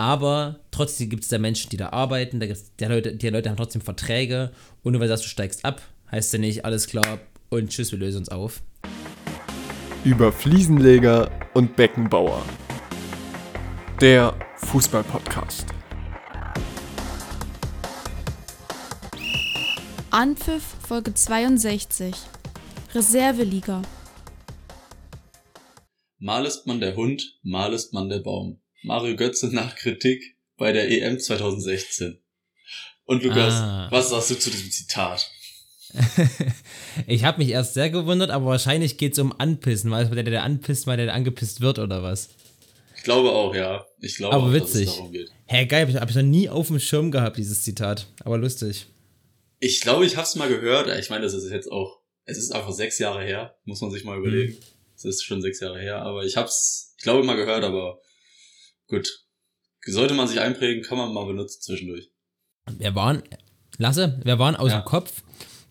Aber trotzdem gibt es da Menschen, die da arbeiten, da gibt's, die, Leute, die Leute haben trotzdem Verträge. Und nur weil du sagst, du steigst ab, heißt ja nicht, alles klar und tschüss, wir lösen uns auf. Über Fliesenleger und Beckenbauer. Der Fußball-Podcast. Anpfiff Folge 62. Reserveliga. Mal ist man der Hund, mal ist man der Baum. Mario Götze nach Kritik bei der EM 2016. Und Lukas, Ah. was sagst du zu diesem Zitat? ich habe mich erst sehr gewundert, aber wahrscheinlich geht es um Anpissen. Weil der, der anpisst, weil der angepisst wird oder was? Ich glaube auch, ja. Ich glaube Aber auch, witzig. dass es darum geht. Hä, geil, hab ich, hab ich noch nie auf dem Schirm gehabt, dieses Zitat. Aber lustig. Ich glaube, ich hab's mal gehört. Ich meine, das ist jetzt auch, es ist einfach sechs Jahre her, muss man sich mal überlegen. Es ist schon sechs Jahre her, aber ich hab's, ich glaube, mal gehört, aber gut. Sollte man sich einprägen, kann man mal benutzen zwischendurch. Wir waren, Lasse, wir waren aus Ja. dem Kopf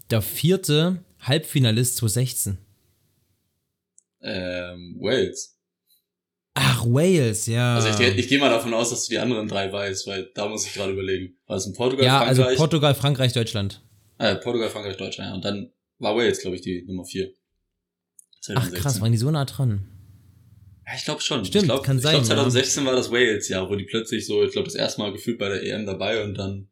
der vierte Halbfinalist 2016. Ähm, Wales. Ach, Wales, ja. Also ich, ich gehe mal davon aus, dass du die anderen drei weißt, weil da muss ich gerade überlegen. War es in Portugal, ja, also Frankreich? Portugal, Frankreich, Deutschland. äh, Portugal, Frankreich, Deutschland, ja. Und dann war Wales, glaube ich, die Nummer vier. Ach krass, waren die so nah dran. Ja, ich glaube schon. Stimmt, ich glaub, kann ich sein, glaube, ja. 2016 war das Wales, ja, wo die plötzlich so, ich glaube, das erste Mal gefühlt bei der EM dabei und dann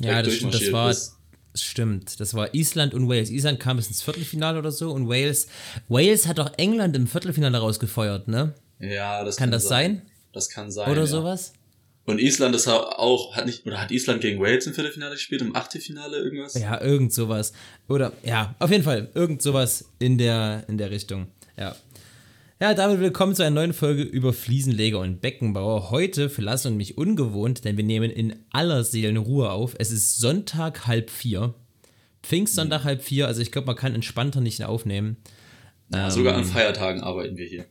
Ja, das stimmt, das war, ist. stimmt, das war Island und Wales. Island kam bis ins Viertelfinale oder so und Wales, Wales hat doch England im Viertelfinale rausgefeuert, ne? Ja, das Kann das sein? Das kann sein. Oder ja. sowas? Und Island ist auch, hat nicht, oder hat Island gegen Wales im Viertelfinale gespielt, im Achtelfinale irgendwas? Ja, irgend sowas. Oder, ja, auf jeden Fall, irgend sowas in der, in der Richtung. Ja. Ja, damit willkommen zu einer neuen Folge über Fliesenleger und Beckenbauer. Heute für Lasse und mich ungewohnt, denn wir nehmen in aller Seelen Ruhe auf. Es ist Sonntag halb vier. Pfingstsonntag halb vier, also ich glaube, man kann entspannter nicht aufnehmen. Ja, sogar an Feiertagen arbeiten wir hier.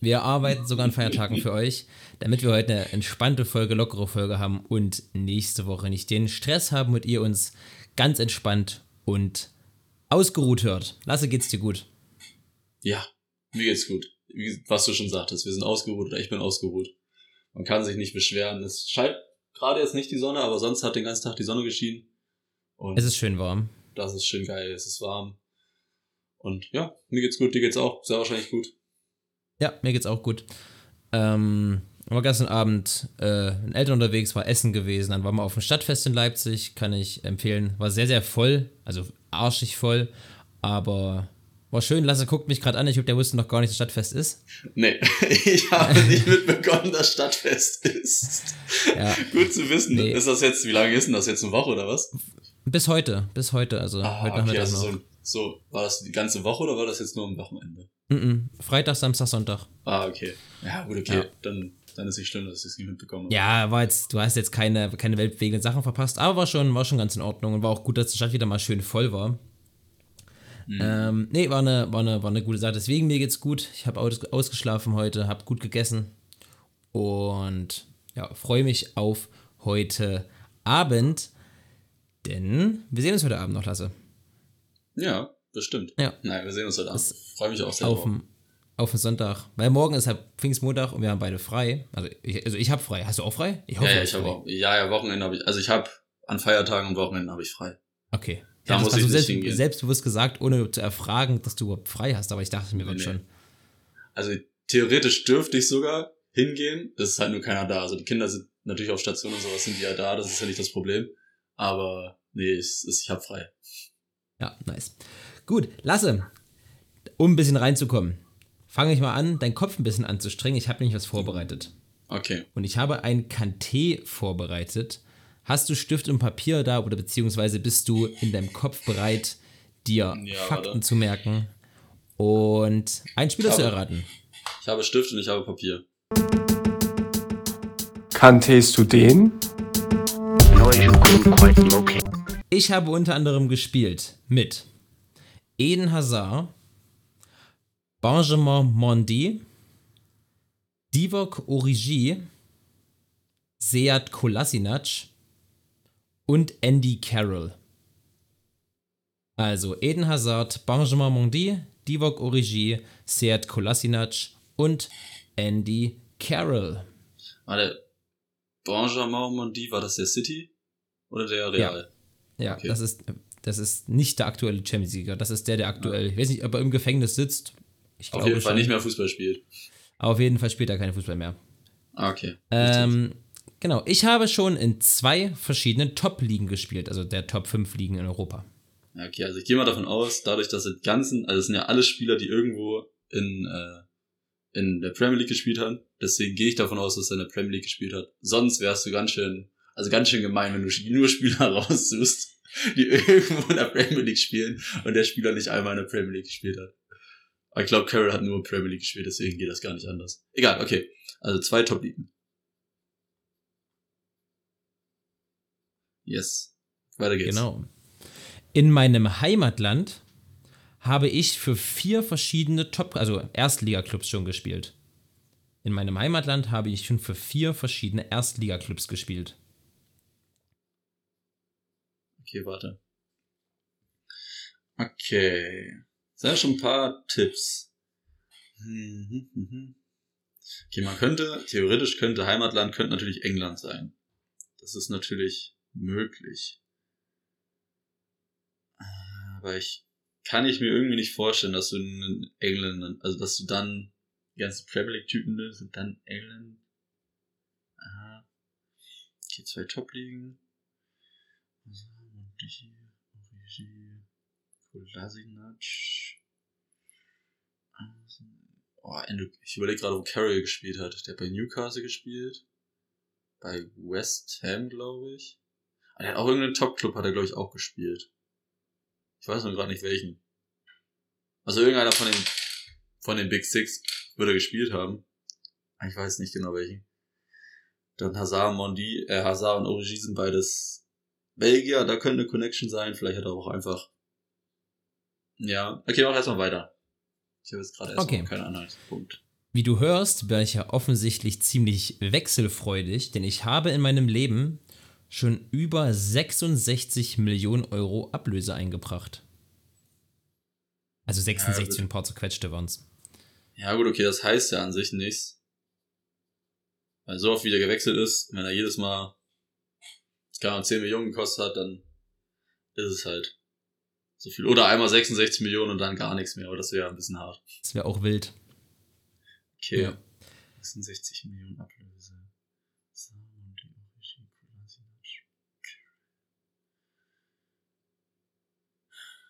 Wir arbeiten sogar an Feiertagen für euch, damit wir heute eine entspannte Folge, lockere Folge haben und nächste Woche nicht den Stress haben und ihr uns ganz entspannt und ausgeruht hört. Lasse, geht's dir gut? Ja, mir geht's gut. Was du schon sagtest, wir sind ausgeruht oder ich bin ausgeruht. Man kann sich nicht beschweren. Es scheint gerade jetzt nicht die Sonne, aber sonst hat den ganzen Tag die Sonne geschienen. Und Es ist schön warm. das ist schön geil, es ist warm. Und ja, mir geht's gut, dir geht's auch sehr wahrscheinlich gut. Ja, mir geht's auch gut. Ähm, war gestern Abend äh, in Eltern unterwegs, war Essen gewesen, dann waren wir auf dem Stadtfest in Leipzig, kann ich empfehlen. War sehr, sehr voll, also arschig voll, aber war schön. Lasse guckt mich gerade an, ich glaube, der wusste noch gar nicht, dass Stadtfest ist. Nee, ich habe nicht mitbekommen, dass Stadtfest ist. Ja. Gut zu wissen. Nee. Ist das jetzt, wie lange ist denn das jetzt, eine Woche oder was? Bis heute, bis heute, also Ah, heute okay, also noch. so, so, war das die ganze Woche oder war das jetzt nur am Wochenende? Mm -mm. Freitag, Samstag, Sonntag. Ah, okay. Ja, gut, okay. Ja. Dann, dann ist nicht schlimm, dass ich es nicht mitbekommen habe. Ja, war jetzt, du hast jetzt keine, keine weltbewegenden Sachen verpasst, aber war schon, war schon ganz in Ordnung und war auch gut, dass die Stadt wieder mal schön voll war. Ähm, nee, war eine, war, eine, war eine gute Sache. Deswegen, mir geht's gut. Ich habe aus, ausgeschlafen heute, habe gut gegessen und ja, freue mich auf heute Abend, denn wir sehen uns heute Abend noch, Lasse. Ja, bestimmt. Ja. Nein, wir sehen uns heute Abend. Freue mich auch sehr Auf drauf. auf dem Sonntag. Weil morgen ist halt Pfingstmontag und wir haben beide frei. Also ich, also ich habe frei. Hast du auch frei? Ich Ja, hoffe, ja, du ich habe auch, ja, ja, Wochenende habe ich, also ich habe an Feiertagen und Wochenenden habe ich frei. Okay. Da Ja, das muss hast ich nicht selbst, hingehen. selbstbewusst gesagt, ohne zu erfragen, dass du überhaupt frei hast, aber ich dachte mir Nee, nee, schon. Also theoretisch dürfte ich sogar hingehen. Es ist halt nur keiner da. Also die Kinder sind natürlich auf Station und sowas sind die ja da. Das ist ja nicht das Problem. Aber nee, ich, ich habe frei. Ja, nice. Gut, Lasse, um ein bisschen reinzukommen, fange ich mal an, deinen Kopf ein bisschen anzustrengen. Ich habe nämlich was vorbereitet. Okay. Und ich habe ein Kanté vorbereitet. Hast du Stift und Papier da oder beziehungsweise bist du in deinem Kopf bereit, dir Ja, Fakten warte. zu merken und einen Spieler Ich zu habe- erraten? Ich habe Stift und ich habe Papier. Kanntest du den? Ich habe unter anderem gespielt mit Eden Hazard, Benjamin Mondi, Divock Origi, Seat Kolasinac und Andy Carroll. Also Eden Hazard, Benjamin Mondi, Divock Origi, Seat Kolasinac und Andy Carroll. Warte. Benjamin Mondi, war das der City? Oder der Real? Ja, Okay. das ist das ist nicht der aktuelle Champions League, das ist der, der aktuell, ich weiß nicht, ob er im Gefängnis sitzt. Ich Auf jeden Fall schon. nicht mehr Fußball spielt. Auf jeden Fall spielt er keinen Fußball mehr. Ah, okay. Ähm, genau, ich habe schon in zwei verschiedenen Top-Ligen gespielt, also der Top 5 Ligen in Europa. Okay, also ich gehe mal davon aus, dadurch, dass die ganzen, also es sind ja alle Spieler, die irgendwo in, äh, in der Premier League gespielt haben. Deswegen gehe ich davon aus, dass er in der Premier League gespielt hat. Sonst wärst du ganz schön, also ganz schön gemein, wenn du nur Spieler raussuchst, die irgendwo in der Premier League spielen und der Spieler nicht einmal in der Premier League gespielt hat. Aber ich glaube, Carroll hat nur Premier League gespielt, deswegen geht das gar nicht anders. Egal, okay. Also zwei Top-Ligen. Yes. Weiter geht's. Genau. In meinem Heimatland habe ich für vier verschiedene Top, also Erstligaklubs schon gespielt. In meinem Heimatland habe ich schon für vier verschiedene Erstligaklubs gespielt. Okay, warte. Okay. Das sind ja schon ein paar Tipps. Okay, man könnte, theoretisch könnte Heimatland könnte natürlich England sein. Das ist natürlich möglich. Aber ich kann ich mir irgendwie nicht vorstellen, dass du in England, also dass du dann die ganzen Premier League Typen nimmst und dann England. Aha. Okay, zwei Top-Ligen. Monti, Origi, Kolasinac. Oh, Endo- ich überlege gerade, wo Carroll gespielt hat. Der hat bei Newcastle gespielt. Bei West Ham, glaube ich. Der hat auch irgendeinen Top-Club, hat er, glaube ich, auch gespielt. Ich weiß nur gerade nicht welchen. Also irgendeiner von den, von den Big Six würde er gespielt haben. Ich weiß nicht genau welchen. Dann Hazard, Mondi, äh, Hazard und Origi sind beides Belgier, da könnte eine Connection sein. Vielleicht hat er auch einfach. Ja, okay, mach erstmal weiter. Ich habe jetzt gerade erstmal Okay. keinen Anhaltspunkt. Wie du hörst, bin ich ja offensichtlich ziemlich wechselfreudig, denn ich habe in meinem Leben schon über 66 Millionen Euro Ablöse eingebracht. Also 66 Ja, ein paar zerquetschte waren's. Ja, gut, okay, das heißt ja an sich nichts. Weil so oft wie der gewechselt ist, wenn er jedes Mal Ahnung, 10 Millionen gekostet hat, dann ist es halt so viel. Oder einmal 66 Millionen und dann gar nichts mehr, aber das wäre ein bisschen hart. Das wäre auch wild. Okay. Ja. 66 Millionen Ablöse. Salmon, die Origi, Kolasinac.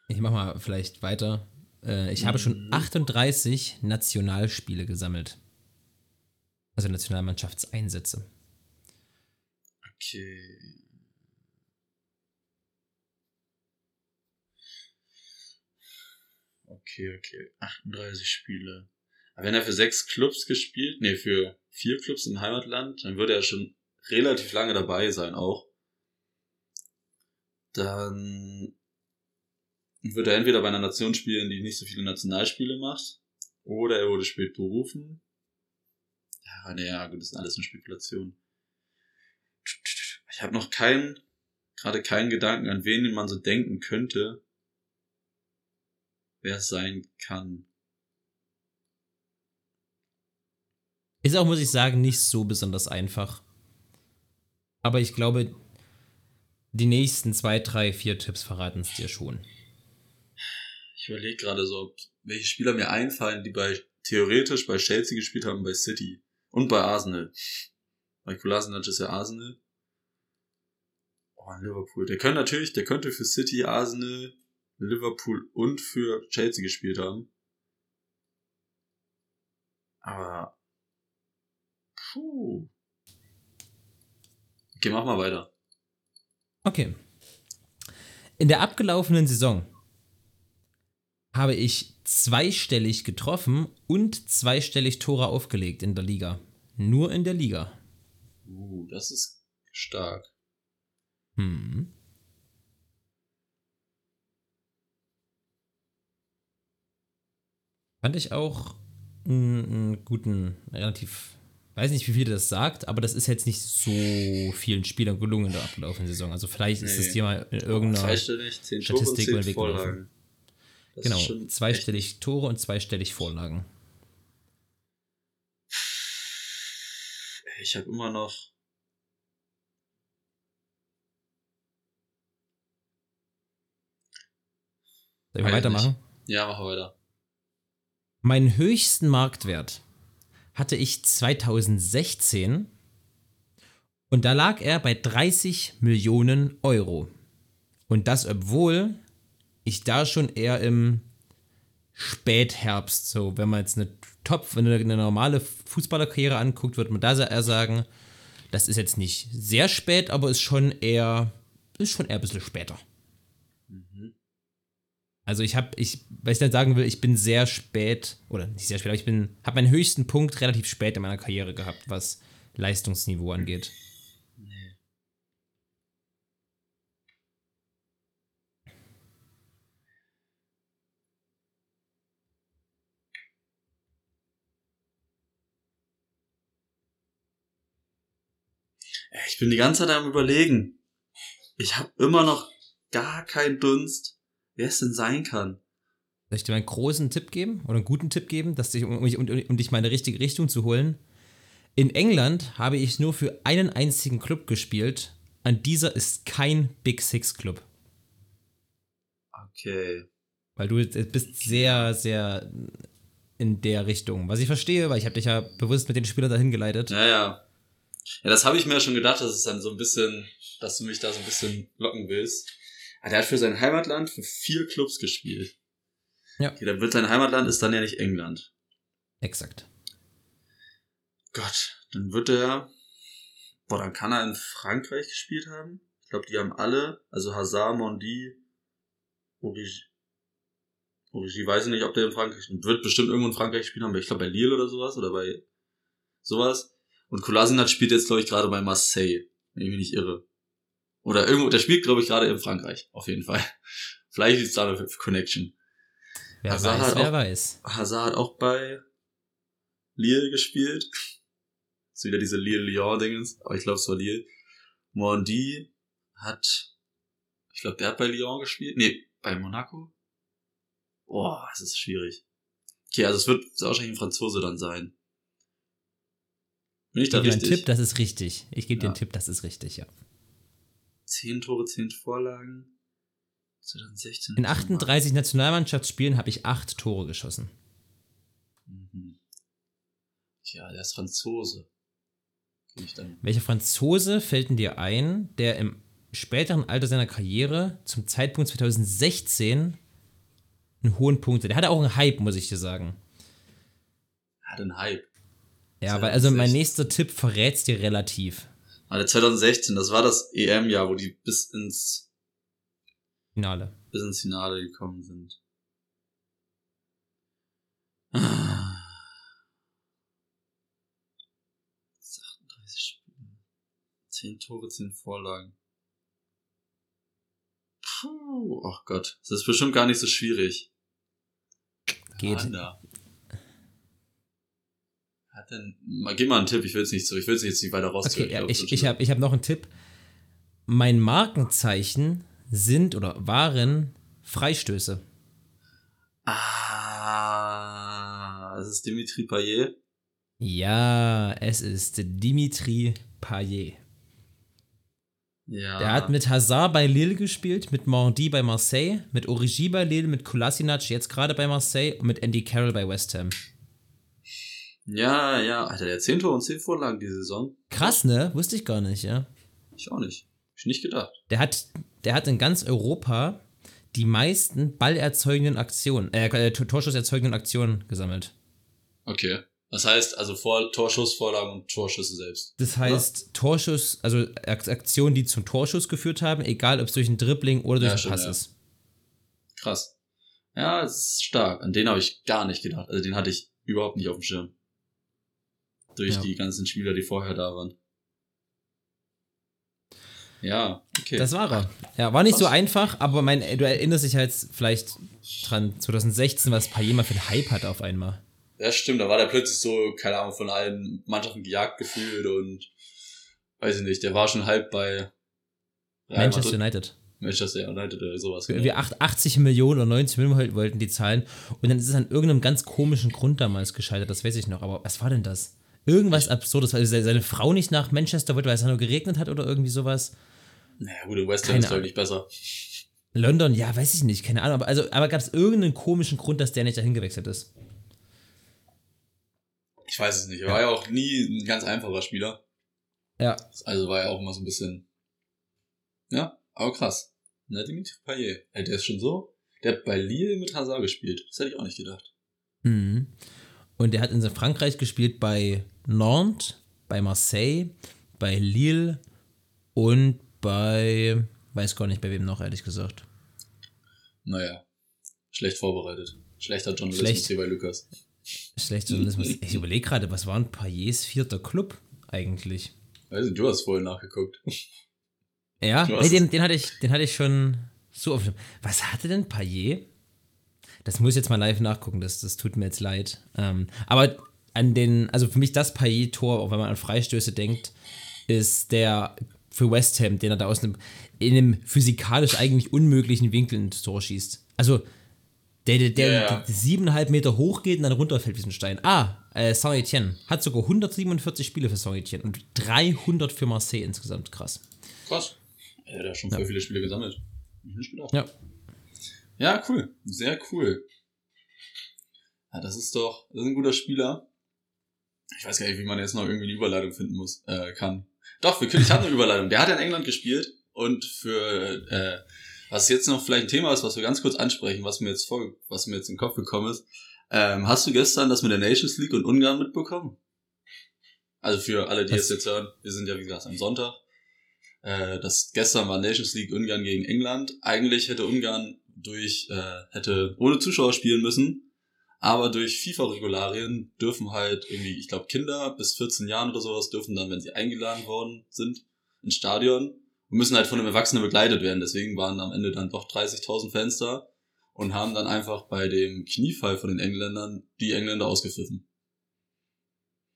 Ich mach mal vielleicht weiter. Äh, ich habe schon Mhm. 38 Nationalspiele gesammelt. Also Nationalmannschaftseinsätze. Okay. Okay, okay. 38 Spiele. Aber wenn er für sechs Clubs gespielt, nee, für vier Clubs im Heimatland, dann würde er schon relativ lange dabei sein auch. Dann wird er entweder bei einer Nation spielen, die nicht so viele Nationalspiele macht, oder er wurde spät berufen. Ja, naja, gut, das ist alles eine Spekulation. Ich habe noch keinen, gerade keinen Gedanken, an wen man so denken könnte, wer es sein kann. Ist auch, muss ich sagen, nicht so besonders einfach. Aber ich glaube, die nächsten zwei, drei, vier Tipps verraten es dir schon. Ich überlege gerade so, welche Spieler mir einfallen, die bei theoretisch bei Chelsea gespielt haben, bei City und bei Arsenal. Weil Kolasinac ist ja Arsenal. Oh, Liverpool. Der könnte natürlich, der könnte für City, Arsenal, Liverpool und für Chelsea gespielt haben. Aber. Puh. Okay, mach mal weiter. Okay. In der abgelaufenen Saison habe ich zweistellig getroffen und zweistellig Tore aufgelegt in der Liga. Nur in der Liga. Uh, das ist stark. Hm. Fand ich auch einen, guten, relativ, weiß nicht, wie viel das sagt, aber das ist jetzt nicht so vielen Spielern gelungen in der abgelaufenen Saison. Also vielleicht ist Nee. es dir mal in irgendeiner Zweistellig, 10 Tore und Statistik 10 über den Weg gelaufen. Das genau, zweistellig Tore und zweistellig Vorlagen. Ich habe immer noch. Soll ich mal weitermachen? Nicht. Ja, mach weiter. Meinen höchsten Marktwert hatte ich 2016 und da lag er bei 30 Millionen Euro. Und das, obwohl ich da schon eher im Spätherbst, so wenn man jetzt eine Top, wenn eine normale Fußballerkarriere anguckt, würde man da eher sagen, das ist jetzt nicht sehr spät, aber ist schon eher, ist schon eher ein bisschen später. Also ich habe, ich, was ich dann sagen will, ich bin sehr spät, oder nicht sehr spät, aber ich bin, habe meinen höchsten Punkt relativ spät in meiner Karriere gehabt, was Leistungsniveau angeht. Ich bin die ganze Zeit am überlegen. Ich habe immer noch gar keinen Dunst, wer es denn sein kann. Soll ich dir mal einen großen Tipp geben oder einen guten Tipp geben, dass dich, um, um, um, um dich mal in die richtige Richtung zu holen? In England habe ich nur für einen einzigen Club gespielt. An dieser ist kein Big Six Club. Okay. Weil du bist sehr, sehr in der Richtung. Was ich verstehe, weil ich habe dich ja bewusst mit den Spielern dahin geleitet. Ja, ja. Ja, das habe ich mir ja schon gedacht, dass es dann so ein bisschen, dass du mich da so ein bisschen locken willst. Aber der hat für sein Heimatland für vier Clubs gespielt. Ja. Okay, dann wird sein Heimatland ist dann ja nicht England. Exakt. Gott, dann wird er, boah, dann kann er in Frankreich gespielt haben. Ich glaube, die haben alle, also Hazard, Mondi, Origi, Origi, weiß ich nicht, ob der in Frankreich, wird bestimmt irgendwo in Frankreich gespielt haben, aber ich glaube bei Lille oder sowas, oder bei sowas. Und Kolasinac spielt jetzt, glaube ich, gerade bei Marseille, wenn ich mich nicht irre. Oder irgendwo, der spielt, glaube ich, gerade in Frankreich, auf jeden Fall. Vielleicht ist da eine Connection. Wer Hazard weiß, hat wer auch- weiß. Hazard hat auch bei Lille gespielt. ist wieder diese Lille-Lyon-Dingens, aber ich glaube, es war Lille. Mondi hat, ich glaube, der hat bei Lyon gespielt. Nee, bei Monaco. Boah, es ist schwierig. Okay, also es wird wahrscheinlich ein Franzose dann sein. Bin ich da dir richtig? Tipp, das ist richtig. Ich gebe dir Ja. einen Tipp, das ist richtig, ja. Zehn Tore, zehn Vorlagen. 2016. In 38 Nationalmannschaftsspielen habe ich acht Tore geschossen. Mhm. Tja, der ist Franzose. Welcher Franzose fällt denn dir ein, der im späteren Alter seiner Karriere zum Zeitpunkt 2016 einen hohen Punkt hat? Der hatte auch einen Hype, muss ich dir sagen. Hat einen Hype. Ja, weil also mein 2016. nächster Tipp verrät's dir relativ. Also 2016, das war das EM-Jahr, wo die bis ins, Finale. bis ins Finale gekommen sind. Ah. 38 Spiele. 10 Tore, 10 Vorlagen. Puh, ach Gott. Das ist bestimmt gar nicht so schwierig. Geht. Mann, da. Hat denn, mal, gib mal einen Tipp, ich will es nicht so, ich will es jetzt nicht weiter rausziehen. Okay, ja, ich, sonst- ich habe ich hab noch einen Tipp. Mein Markenzeichen sind oder waren Freistöße. Ah, das ist Dimitri Payet. Ja, es ist Dimitri Payet. Ja. Der hat mit Hazard bei Lille gespielt, mit Mondi bei Marseille, mit Origi bei Lille, mit Kolasinac jetzt gerade bei Marseille und mit Andy Carroll bei West Ham. Ja, ja. Alter, der hat 10 Tore und 10 Vorlagen die Saison. Krass, ne? Wusste ich gar nicht, ja. Ich auch nicht. Hab ich nicht gedacht. Der hat, der hat in ganz Europa die meisten ballerzeugenden Aktionen, äh, äh, Torschusserzeugenden Aktionen gesammelt. Okay. Das heißt, also vor Torschuss, Vorlagen und Torschüsse selbst. Das heißt, Torschuss, also Ak- Aktionen, die zum Torschuss geführt haben, egal ob es durch ein Dribbling oder durch Ja, einen Pass ja. ist. Krass. Ja, es ist stark. An den habe ich gar nicht gedacht. Also den hatte ich überhaupt nicht auf dem Schirm. Durch Ja. die ganzen Spieler, die vorher da waren. Ja, okay. Das war er. Ja, war nicht so Krass. einfach, aber mein, du erinnerst dich halt vielleicht dran, 2016, was Payet mal für einen Hype hatte auf einmal. Ja, stimmt, da war der plötzlich so, keine Ahnung, von allen Mannschaften gejagt gefühlt und weiß ich nicht, der war schon halb bei Real Manchester Madrid- United. Manchester United oder sowas. Wir acht- 80 Millionen oder 90 Millionen wollten die zahlen und dann ist es an irgendeinem ganz komischen Grund damals gescheitert, das weiß ich noch, aber was war denn das? Irgendwas Absurdes, weil se- seine Frau nicht nach Manchester wollte, weil es da nur geregnet hat oder irgendwie sowas. Naja, gut, in West Ham ist deutlich besser. London, ja, weiß ich nicht, keine Ahnung. Aber, also, aber gab es irgendeinen komischen Grund, dass der nicht dahin gewechselt ist? Ich weiß es nicht. Er war ja auch nie ein ganz einfacher Spieler. Ja. Also war ja auch immer so ein bisschen. Ja, aber krass. Na, Dimitri Payet. Ey, der ist schon so. Der hat bei Lille mit Hazard gespielt. Das hätte ich auch nicht gedacht. Mhm. Und er hat in Frankreich gespielt bei Nantes, bei Marseille, bei Lille und bei. Weiß gar nicht, bei wem noch, ehrlich gesagt. Naja. Schlecht vorbereitet. Schlechter Journalismus Schlecht. hier bei Lukas. Schlecht Journalismus. Ich überlege gerade, was war ein Payets vierter Club eigentlich? Weiß nicht, du hast vorhin nachgeguckt. Ja, nee, den, den, hatte ich, den hatte ich schon so oft. Was hatte denn Payet? Das muss ich jetzt mal live nachgucken, das, das tut mir jetzt leid. Ähm, aber an den, also für mich das Payet-Tor, auch wenn man an Freistöße denkt, ist der für West Ham, den er da aus einem, in einem physikalisch eigentlich unmöglichen Winkel ins Tor schießt. Also, der, der, der, Ja, ja. der siebeneinhalb Meter hoch geht und dann runterfällt wie ein Stein. Ah, äh, Saint-Etienne hat sogar 147 Spiele für Saint-Etienne und 300 für Marseille insgesamt. Krass. Krass. Er hat ja schon voll viele Spiele gesammelt. Ich nicht gedacht. Ja. Ja, cool. Sehr cool. Ja, das ist doch, das ist ein guter Spieler. Ich weiß gar nicht, wie man jetzt noch irgendwie eine Überleitung finden muss, äh, kann. Doch, wir können, ich habe eine Überleitung. Der hat ja in England gespielt und für, äh, was jetzt noch vielleicht ein Thema ist, was wir ganz kurz ansprechen, was mir jetzt vor, was mir jetzt in den Kopf gekommen ist. Ähm, hast du gestern das mit der Nations League und Ungarn mitbekommen? Also für alle, die es jetzt hören, wir sind ja wie gesagt am Sonntag. Äh, das gestern war Nations League Ungarn gegen England. Eigentlich hätte Ungarn durch äh, hätte ohne Zuschauer spielen müssen, aber durch FIFA-Regularien dürfen halt irgendwie, ich glaube Kinder bis 14 Jahren oder sowas dürfen dann, wenn sie eingeladen worden sind, ins Stadion und müssen halt von einem Erwachsenen begleitet werden. Deswegen waren am Ende dann doch 30.000 Fans da und haben dann einfach bei dem Kniefall von den Engländern die Engländer ausgepfiffen.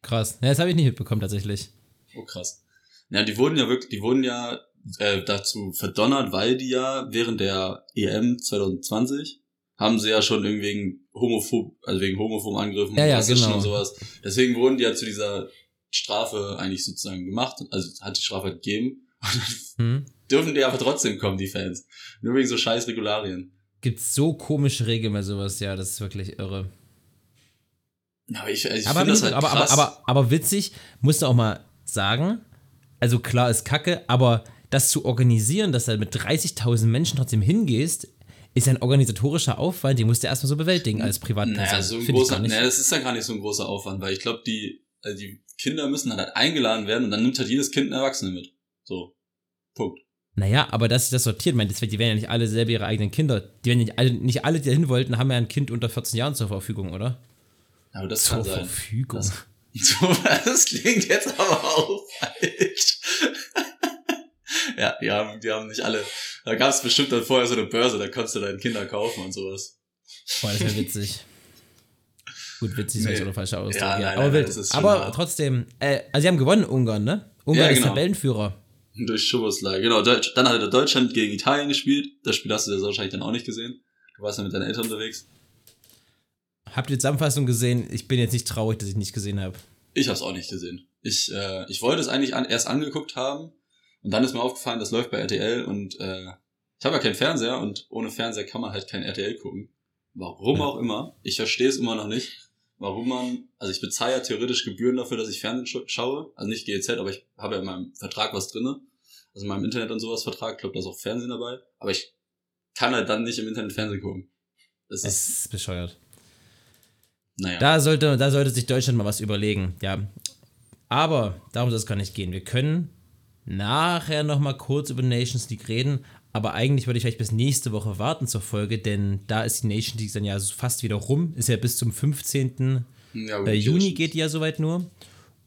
Krass. Ja, das habe ich nicht mitbekommen tatsächlich. Oh krass. Ja, die wurden ja wirklich, die wurden ja äh, dazu verdonnert, weil die ja während der EM 2020 haben sie ja schon irgendwie wegen homophob, also wegen homophoben Angriffen Ja, ja, genau. und sowas. Deswegen wurden die ja zu dieser Strafe eigentlich sozusagen gemacht, also hat die Strafe halt gegeben. Und dann Hm? dürfen die aber trotzdem kommen, die Fans. Nur wegen so scheiß Regularien. Gibt so komische Regeln bei sowas, ja, das ist wirklich irre. Aber ich, also ich aber, das halt aber, aber, aber, aber witzig, musst du auch mal sagen, also klar ist Kacke, aber das zu organisieren, dass du mit 30.000 Menschen trotzdem hingehst, ist ein organisatorischer Aufwand, den musst du erstmal so bewältigen als Privatperson. Naja, so ein großer, naja, das ist ja gar nicht so ein großer Aufwand, weil ich glaube, die, also die Kinder müssen dann halt eingeladen werden und dann nimmt halt jedes Kind einen Erwachsenen mit. So. Punkt. Naja, aber dass sich das sortiert, meine, die werden ja nicht alle selber ihre eigenen Kinder. Die werden nicht alle, nicht alle, die da hin wollten, haben ja ein Kind unter 14 Jahren zur Verfügung, oder? Aber das Zur kann sein. Verfügung. Das, das klingt jetzt aber auch falsch. ja, die haben, die haben nicht alle. Da gab es bestimmt dann vorher so eine Börse, da konntest du deine Kinder kaufen und sowas. Boah, das wäre witzig. Gut, witzig ist Nee. nee. so der falsche Ausdruck. Ja, Ja, nein, aber nein, ist aber hart. trotzdem, äh, also sie haben gewonnen, Ungarn, ne? Ungarn Ja, ist genau. Tabellenführer. Durch Schuboslei. Genau, Deutsch, dann hatte der Deutschland gegen Italien gespielt. Das Spiel hast du ja wahrscheinlich dann auch nicht gesehen. Du warst ja mit deinen Eltern unterwegs. Habt ihr die Zusammenfassung gesehen? Ich bin jetzt nicht traurig, dass ich nicht gesehen habe. Ich habe es auch nicht gesehen. Ich, äh, ich wollte es eigentlich an, erst angeguckt haben und dann ist mir aufgefallen, das läuft bei RTL und äh, ich habe ja keinen Fernseher und ohne Fernseher kann man halt kein RTL gucken. Warum Ja. auch immer. Ich verstehe es immer noch nicht, warum man, also ich bezahle ja theoretisch Gebühren dafür, dass ich Fernsehen scha- schaue, also nicht GEZ, aber ich habe ja in meinem Vertrag was drinne, also in meinem Internet und sowas Vertrag, ich glaube, da ist auch Fernsehen dabei, aber ich kann halt dann nicht im Internet Fernsehen gucken. Das ist, ist bescheuert. naja. Da sollte, da sollte sich Deutschland mal was überlegen, ja. Aber darum soll es gar nicht gehen. Wir können nachher noch mal kurz über Nations League reden, aber eigentlich würde ich vielleicht bis nächste Woche warten zur Folge, denn da ist die Nations League dann ja fast wieder rum. Ist ja bis zum 15. ja, Äh, Juni geht die ja soweit nur.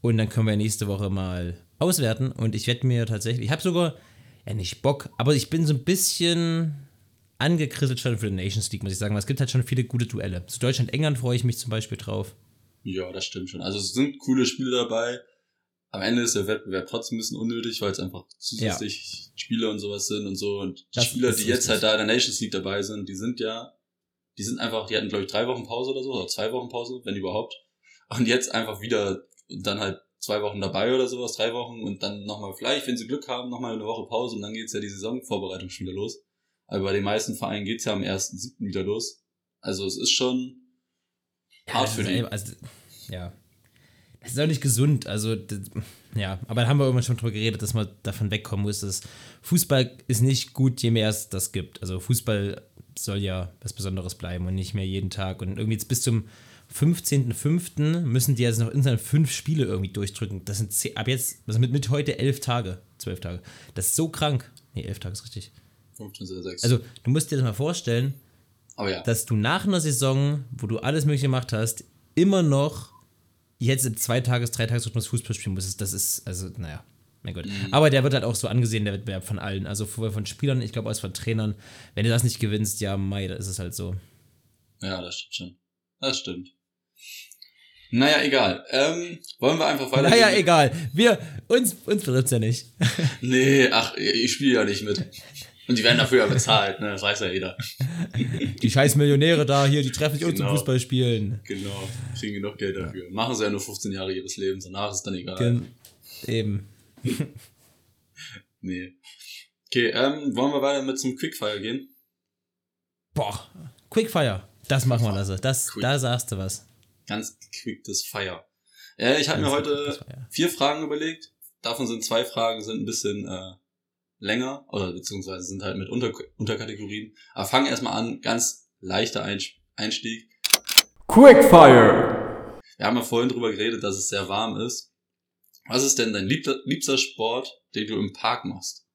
Und dann können wir nächste Woche mal auswerten. Und ich werde mir tatsächlich, ich habe sogar, ja nicht Bock, aber ich bin so ein bisschen angekrisselt schon für die Nations League, muss ich sagen. weil Es gibt halt schon viele gute Duelle. Zu Deutschland-England freue ich mich zum Beispiel drauf. Ja, das stimmt schon. Also es sind coole Spiele dabei. Am Ende ist der Wettbewerb trotzdem ein bisschen unnötig, weil es einfach zusätzlich Spiele und sowas sind und so. Und die Das Spieler, die jetzt halt da in der Nations League dabei sind, die sind ja, die sind einfach, die hatten glaube ich drei Wochen Pause oder so, oder zwei Wochen Pause, wenn überhaupt. Und jetzt einfach wieder dann halt zwei Wochen dabei oder sowas, drei Wochen und dann nochmal vielleicht, wenn sie Glück haben, nochmal eine Woche Pause und dann geht's ja die Saisonvorbereitung schon wieder los. Aber bei den meisten Vereinen geht's ja am 1.7. wieder los. Also es ist schon hart das für die. Also, ja. Das ist auch nicht gesund. Also, das, ja, aber da haben wir irgendwann schon drüber geredet, dass man davon wegkommen muss. Dass Fußball ist nicht gut, je mehr es das gibt. Also, Fußball soll ja was Besonderes bleiben und nicht mehr jeden Tag. Und irgendwie jetzt bis zum 15.05. müssen die jetzt noch insgesamt fünf Spiele irgendwie durchdrücken. Das sind zehn, ab jetzt, also mit, mit heute elf Tage, zwölf Tage. Das ist so krank. Nee, elf Tage ist richtig. 15 oder 6. Also, du musst dir das mal vorstellen, ja. dass du nach einer Saison, wo du alles mögliche gemacht hast, immer noch jetzt im Zweitages-, Dreitagesrhythmus Fußball spielen musstest. Das ist, also, naja, mein Gott. Aber der wird halt auch so angesehen, der Wettbewerb von allen. Also von Spielern, ich glaube, als von Trainern. Wenn du das nicht gewinnst, ja, Mai, da ist es halt so. Ja, das stimmt schon. Das stimmt. Naja, egal. Ähm, wollen wir einfach weiter. Naja, egal. Wir, uns, uns betrifft's ja nicht. Nee, ach, ich spiele ja nicht mit. Und die werden dafür ja bezahlt, ne? Das weiß ja jeder. Die scheiß Millionäre da hier, die treffen sich uns zum Genau. Fußball spielen. Genau. Kriegen genug Geld dafür. Machen sie ja nur 15 Jahre ihres Lebens, danach ist dann egal. Gen eben. Nee. Okay, ähm, wollen wir weiter mit zum Quickfire gehen? Boah, Quickfire. Das machen wir, Lasse. Das, Quick. da sagst du was. Ganz quick das Fire. Ja, ich habe mir heute vier Fragen überlegt. Davon sind zwei Fragen sind ein bisschen äh, länger oder beziehungsweise sind halt mit Unter Unterkategorien. Aber fangen erstmal an, ganz leichter Einstieg. Quickfire. Wir haben ja vorhin drüber geredet, dass es sehr warm ist. Was ist denn dein liebster, liebster Sport, den du im Park machst?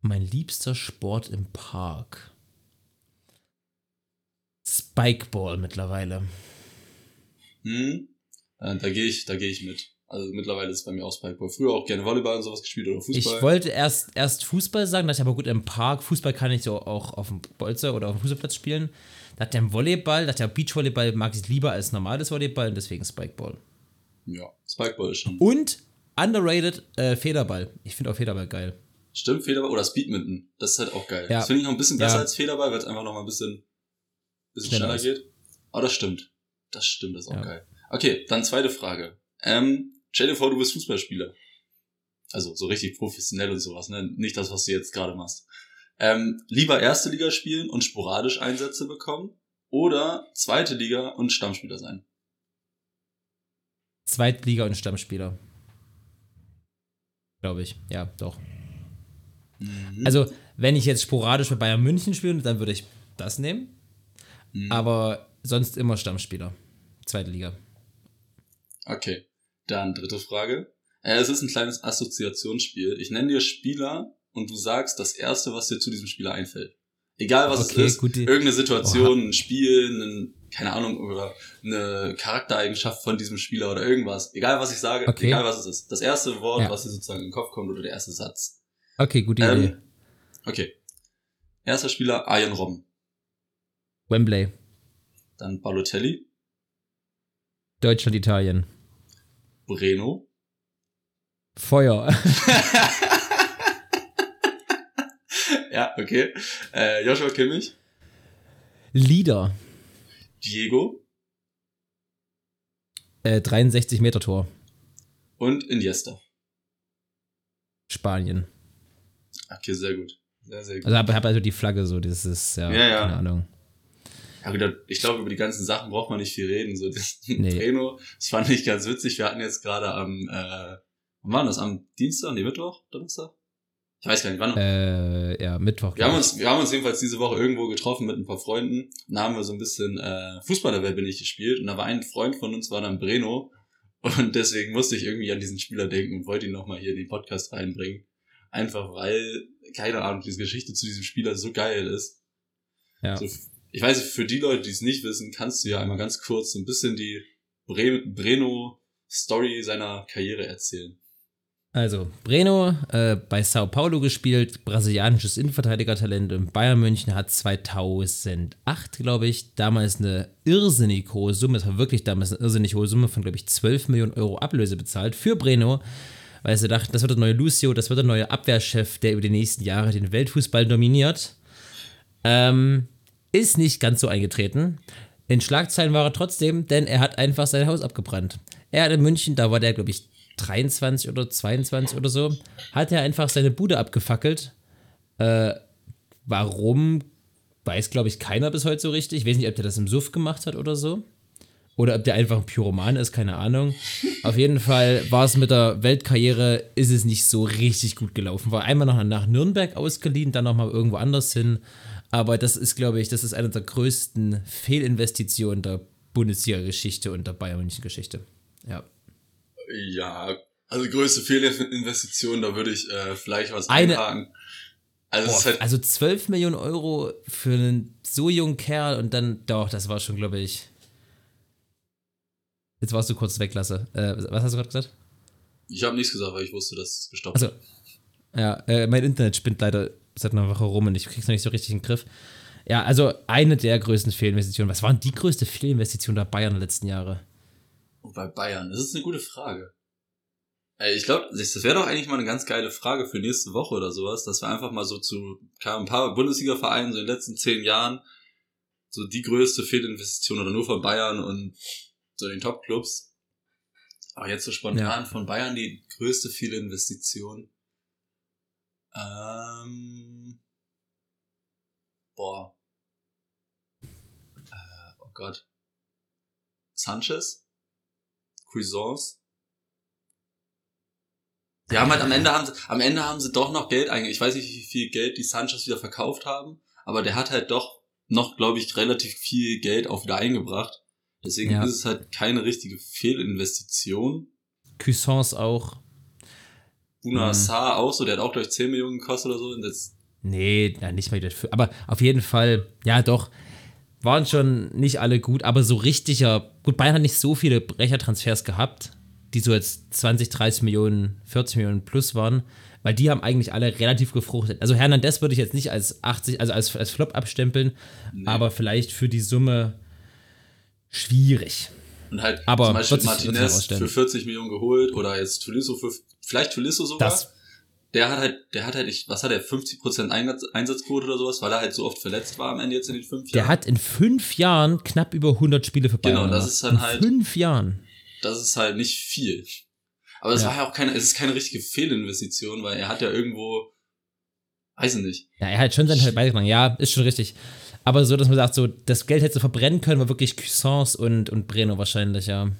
Mein liebster Sport im Park. Spikeball mittlerweile. Hm? Äh, da gehe ich, da gehe ich mit. Also mittlerweile ist es bei mir auch Spikeball. Früher auch gerne Volleyball und sowas gespielt oder Fußball. Ich wollte erst, erst Fußball sagen, dachte ich aber gut im Park. Fußball kann ich so auch auf dem Bolzer oder auf dem Fußballplatz spielen. Dachte im Volleyball, dachte ja Beachvolleyball mag ich lieber als normales Volleyball und deswegen Spikeball. ja, Spikeball ist schon. Und underrated äh, Federball. Ich finde auch Federball geil. Stimmt, Federball oder Speedminton. Das ist halt auch geil. Ja. Das finde ich noch ein bisschen besser Ja. als Federball, weil es einfach noch mal ein bisschen, bisschen Schneller schneller, geht. Aber das stimmt. Das stimmt, das ist auch Ja. geil. Okay, dann zweite Frage. Ähm, stell dir vor, du bist Fußballspieler. Also so richtig professionell und sowas, ne? Nicht das, was du jetzt gerade machst. Ähm, lieber erste Liga spielen und sporadisch Einsätze bekommen oder zweite Liga und Stammspieler sein. Zweitliga und Stammspieler. Glaube ich. Ja, doch. Mhm. Also, wenn ich jetzt sporadisch bei Bayern München spiele, dann würde ich das nehmen. Mhm. Aber sonst immer Stammspieler. Zweite Liga. Okay, dann dritte Frage. Äh, es ist ein kleines Assoziationsspiel. Ich nenne dir Spieler und du sagst das erste, was dir zu diesem Spieler einfällt. Egal was Okay, es ist, gute- irgendeine Situation, ein Spiel, ein, keine Ahnung, oder eine Charaktereigenschaft von diesem Spieler oder irgendwas. Egal was ich sage, Okay. egal was es ist. Das erste Wort, Ja. was dir sozusagen in den Kopf kommt oder der erste Satz. Okay, gute Idee. Ähm, okay. Erster Spieler, Arjen Robben. Wembley. Dann Balotelli, Deutschland, Italien. Breno. Feuer. ja, okay. Äh, Joshua Kimmich, Lieder. Diego Äh, 63 Meter Tor. und Iniesta. Spanien. Okay, sehr gut. Sehr, sehr gut. Also habe hab also die Flagge so, das ist ja, Ja, ja. keine Ahnung. Wieder, ich glaube, über die ganzen Sachen braucht man nicht viel reden. So, das Nee. Breno, das fand ich ganz witzig. Wir hatten jetzt gerade am, äh, wann war das? Am Dienstag? Nee, Mittwoch? Donnerstag? Ich weiß gar nicht, wann. Äh, ja, Mittwoch. wir haben uns, wir haben uns jedenfalls diese Woche irgendwo getroffen mit ein paar Freunden. Da haben wir so ein bisschen äh, Fußballer Wer bin ich gespielt. Und da war ein Freund von uns, war dann Breno. Und deswegen musste ich irgendwie an diesen Spieler denken und wollte ihn nochmal hier in den Podcast reinbringen. Einfach weil, keine Ahnung, diese Geschichte zu diesem Spieler so geil ist. Ja. So, ich weiß für die Leute, die es nicht wissen, kannst du ja einmal ganz kurz ein bisschen die Bre Breno-Story seiner Karriere erzählen. Also, Breno, äh, bei Sao Paulo gespielt, brasilianisches Innenverteidigertalent in Bayern München, hat 2008, glaube ich, damals eine irrsinnig hohe Summe, es war wirklich damals eine irrsinnig hohe Summe von, glaube ich, 12 Millionen Euro Ablöse bezahlt für Breno, weil sie dachten, das wird der neue Lucio, das wird der neue Abwehrchef, der über die nächsten Jahre den Weltfußball dominiert. Ähm, ist nicht ganz so eingetreten. In Schlagzeilen war er trotzdem, denn er hat einfach sein Haus abgebrannt. Er hat in München, da war der, glaube ich, 23 oder 22 oder so, hat er einfach seine Bude abgefackelt. Äh, warum, weiß, glaube ich, keiner bis heute so richtig. Ich weiß nicht, ob der das im Suff gemacht hat oder so. Oder ob der einfach ein Pyroman ist, keine Ahnung. Auf jeden Fall war es mit der Weltkarriere, ist es nicht so richtig gut gelaufen. War einmal noch nach Nürnberg ausgeliehen, dann nochmal irgendwo anders hin. Aber das ist, glaube ich, das ist eine der größten Fehlinvestitionen der Bundesliga-Geschichte und der Bayern München-Geschichte. Ja. Ja, also größte Fehlinvestition, da würde ich äh, vielleicht was Eine- einhaken. Also Boah, halt, also 12 Millionen Euro für einen so jungen Kerl und dann, doch, das war schon, glaube ich. Jetzt warst du kurz weg, Lasse. Äh, was hast du gerade gesagt? ich habe nichts gesagt, weil ich wusste, dass es gestoppt Also, ja, äh, mein Internet spinnt leider seit einer Woche rum und ich krieg's noch nicht so richtig in den Griff. Ja, also eine der größten Fehlinvestitionen. Was waren die größte Fehlinvestition der Bayern der letzten Jahre? Und bei Bayern, das ist eine gute Frage. Ich glaube, das wäre doch eigentlich mal eine ganz geile Frage für nächste Woche oder sowas, dass wir einfach mal so zu ein paar Bundesliga-Vereinen so in den letzten zehn Jahren so die größte Fehlinvestition oder nur von Bayern und so den Top-Clubs. Aber jetzt so spontan Ja. von Bayern die größte Fehlinvestition. Ähm, boah. Äh, oh Gott. Sanchez? Cuisance? Die haben halt am Ende haben sie, am Ende haben sie doch noch Geld einge, ich weiß nicht, wie viel Geld die Sanchez wieder verkauft haben, aber der hat halt doch noch, glaube ich, relativ viel Geld auch wieder eingebracht. Deswegen Ja. ist es halt keine richtige Fehlinvestition. Cuisance auch. Buna Mhm. Saar auch so, der hat auch gleich 10 Millionen gekostet oder so. Und jetzt, Nee, nicht mal dafür. Aber auf jeden Fall, ja doch, waren schon nicht alle gut, aber so richtiger. Gut, Bayern hat nicht so viele Brechertransfers gehabt, die so jetzt 20, 30 Millionen, 40 Millionen plus waren, weil die haben eigentlich alle relativ gefruchtet. Also Hernandez würde ich jetzt nicht als 80, also als, als Flop abstempeln, aber vielleicht für die Summe schwierig. und halt Aber zum Beispiel Martinez für 40 Millionen geholt oder jetzt Tulisso für, vielleicht Tulisso sogar. Das, der hat halt, der hat halt, ich, was hat er, 50% Einsatz, Einsatzquote oder sowas, weil er halt so oft verletzt war am Ende jetzt in den fünf der Jahren. hat in fünf Jahren knapp über 100 Spiele für Bayern Genau, das ist dann in halt- fünf Jahren. das ist halt nicht viel. Aber es Ja. war ja auch keine, es ist keine richtige Fehlinvestition, weil er hat ja irgendwo, weiß ich nicht. Ja, er hat schon seinen Teil beigetragen. Ja, ist schon richtig. Aber so, dass man sagt, so, das Geld hätte verbrennen können, war wirklich Cuisance und, und Breno wahrscheinlich, ja.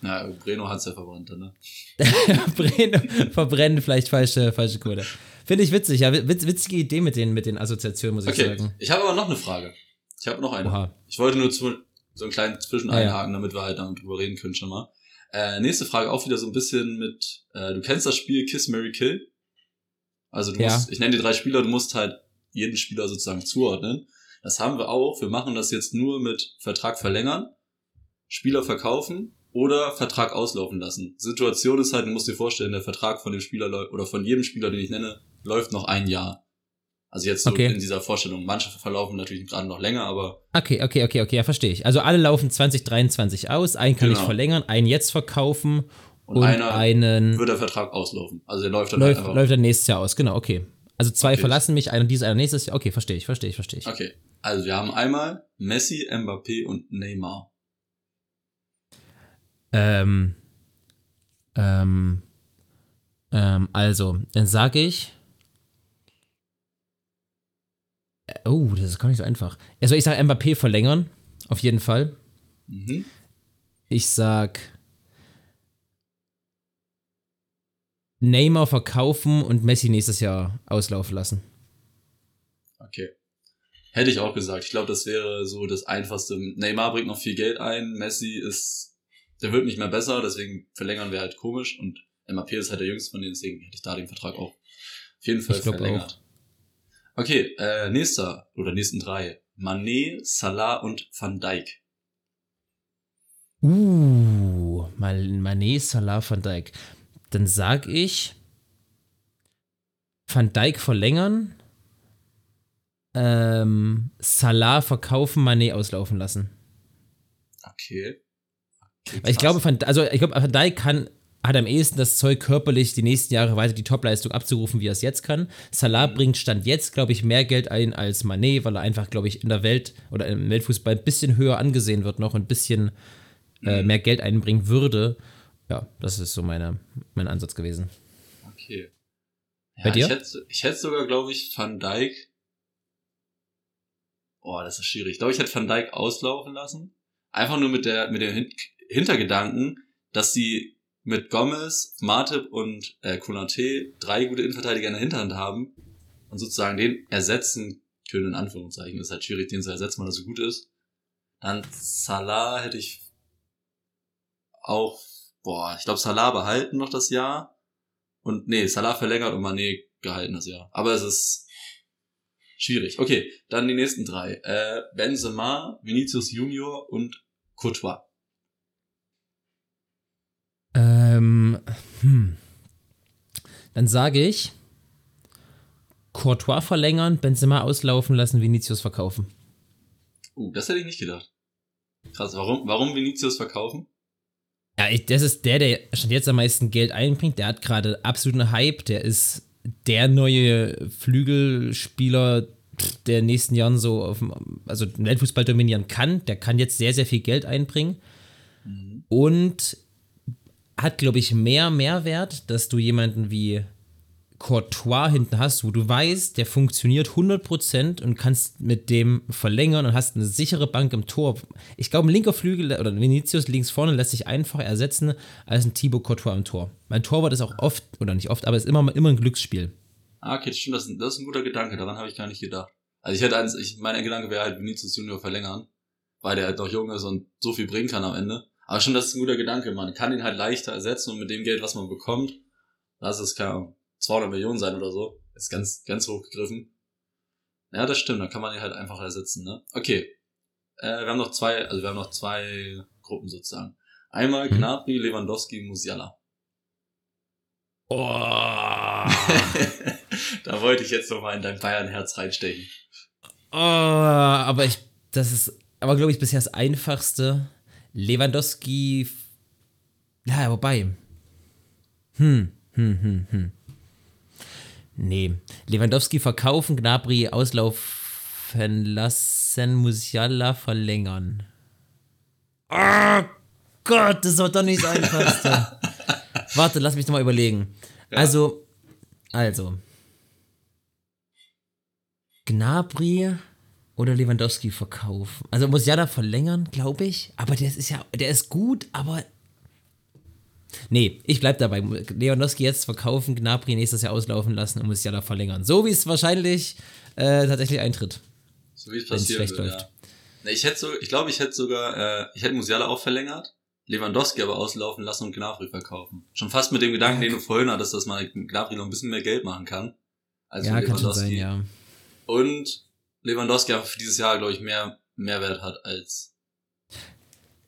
Na, Breno hat's ja verbrannt, dann, ne? Breno verbrennen, vielleicht falsche, falsche Quote. Finde ich witzig, ja. Witz, witzige Idee mit den, mit den Assoziationen, muss ich Okay, sagen. ich habe aber noch eine Frage. Ich habe noch eine. Oha. Ich wollte nur zu, so einen kleinen Zwischen Ah, ja. einhaken, damit wir halt damit drüber reden können schon mal. Äh, nächste Frage auch wieder so ein bisschen mit, äh, du kennst das Spiel Kiss, Mary Kill? Also du Ja. musst, ich nenne dir drei Spieler, du musst halt jeden Spieler sozusagen zuordnen. Das haben wir auch. Wir machen das jetzt nur mit Vertrag verlängern, Spieler verkaufen oder Vertrag auslaufen lassen. Situation ist halt, du musst dir vorstellen, der Vertrag von dem Spieler oder von jedem Spieler, den ich nenne, läuft noch ein Jahr. Also jetzt so Okay. in dieser Vorstellung. Manche verlaufen natürlich gerade noch länger, aber Okay, okay, okay, okay, ja, verstehe ich. Also alle laufen 2023 aus, einen kann Genau. ich verlängern, einen jetzt verkaufen Und und, einer einen wird der Vertrag auslaufen. Also der läuft dann läuft, einfach. läuft dann nächstes Jahr aus, genau, okay. Also zwei Okay. verlassen mich, einer dieses, einer nächstes Jahr. Okay, verstehe ich, verstehe ich, verstehe ich. Okay. Also wir haben einmal Messi, Mbappé und Neymar. Ähm, ähm, ähm, also, dann sage ich. Äh, Oh, das ist gar nicht so einfach. Also, ich sage Mbappé verlängern, auf jeden Fall. Mhm. Ich sag Neymar verkaufen und Messi nächstes Jahr auslaufen lassen. Okay. Hätte ich auch gesagt. Ich glaube, das wäre so das Einfachste. Neymar bringt noch viel Geld ein. Messi ist, der wird nicht mehr besser, deswegen verlängern wir halt komisch. Und Mbappé ist halt der jüngste von denen, deswegen hätte ich da den Vertrag auch auf jeden Fall verlängert. Okay, äh, nächster oder nächsten drei. Mané, Salah und Van Dijk. Uh, mal Mané, Salah, Van Dijk. Dann sag ich Van Dijk verlängern, ähm, Salah verkaufen, Mané auslaufen lassen. Okay. Weil ich glaube, Van, also ich glaube, Van Dijk kann, hat am ehesten das Zeug körperlich die nächsten Jahre weiter die Topleistung abzurufen, wie er es jetzt kann. Salah bringt Stand jetzt, glaube ich, mehr Geld ein als Mané, weil er einfach, glaube ich, in der Welt oder im Weltfußball ein bisschen höher angesehen wird noch und ein bisschen äh, mehr Geld einbringen würde. Ja, das ist so meine, mein Ansatz gewesen. Okay. Ja, Bei dir? Ich hätte, ich hätte sogar, glaube ich, Van Dijk. Boah, das ist schwierig. Ich glaube, ich hätte Van Dijk auslaufen lassen. Einfach nur mit der, mit Hin Hintergedanken, dass sie mit Gomez, Matip und äh, Konate drei gute Innenverteidiger in der Hinterhand haben und sozusagen den ersetzen können, in Anführungszeichen. Ist halt schwierig, den zu ersetzen, weil er so gut ist. Dann Salah hätte ich auch, boah, ich glaube Salah behalten noch das Jahr. Und nee, Salah verlängert und Mané gehalten das Jahr. Aber es ist schwierig. Okay, dann die nächsten drei. Äh, Benzema, Vinicius Junior und Courtois. Ähm, hm. Dann sage ich, Courtois verlängern, Benzema auslaufen lassen, Vinicius verkaufen. Uh, das hätte ich nicht gedacht. Krass, warum, warum Vinicius verkaufen? Ja, ich, das ist der, der schon jetzt am meisten Geld einbringt. Der hat gerade absoluten Hype. Der ist der neue Flügelspieler der in den nächsten Jahren so auf dem, also Weltfußball dominieren kann. Der kann jetzt sehr, sehr viel Geld einbringen. Und hat, glaube ich, mehr Mehrwert, dass du jemanden wie Courtois hinten hast, wo du weißt, der funktioniert 100% und kannst mit dem verlängern und hast eine sichere Bank im Tor. Ich glaube, ein linker Flügel oder ein Vinicius links vorne lässt sich einfacher ersetzen als ein Thibaut Courtois im Tor. Mein Torwart ist auch oft, oder nicht oft, aber ist immer, immer ein Glücksspiel. Ah, okay, stimmt, das, ist- das ist ein guter Gedanke, daran habe ich gar nicht gedacht. Also ich hätte eins, ich, mein Gedanke wäre halt Vinicius Junior verlängern, weil der halt noch jung ist und so viel bringen kann am Ende. Aber schon, das ist ein guter Gedanke, man kann ihn halt leichter ersetzen und mit dem Geld, was man bekommt, lass es keine Ahnung, 200 Millionen sein oder so, ist ganz, ganz hoch gegriffen. Ja, das stimmt, dann kann man ihn halt einfach ersetzen, ne? Okay, äh, wir haben noch zwei, also wir haben noch zwei Gruppen sozusagen. Einmal Mhm. Gnabry, Lewandowski, Musiala. Oh. da wollte ich jetzt noch mal in dein Bayern-Herz reinstechen. Oh, aber ich, das ist, aber glaube ich, bisher das einfachste. Lewandowski, ja, wobei. Hm, hm, hm, hm. Nee, Lewandowski verkaufen, Gnabry auslaufen lassen, Musiala verlängern. Oh Gott, das war doch nicht das Einfachste. Warte, lass mich noch mal überlegen. Also, also. Gnabry oder Lewandowski verkaufen. Also Musiala verlängern, glaube ich. Aber der ist ja, der ist gut, aber. Nee, ich bleib dabei. Lewandowski jetzt verkaufen, Gnabry nächstes Jahr auslaufen lassen und Musiala verlängern. So wie es wahrscheinlich äh, tatsächlich eintritt. So wie es wird, läuft. ja. Ich hätte so, ich glaube, ich hätte sogar, äh, ich hätte Musiala auch verlängert, Lewandowski aber auslaufen lassen und Gnabry verkaufen. Schon fast mit dem Gedanken, den du vorhin hattest, dass man Gnabry noch ein bisschen mehr Geld machen kann. Als ja, kann schon sein, ja. Und Lewandowski einfach für dieses Jahr, glaube ich, mehr Mehrwert hat als.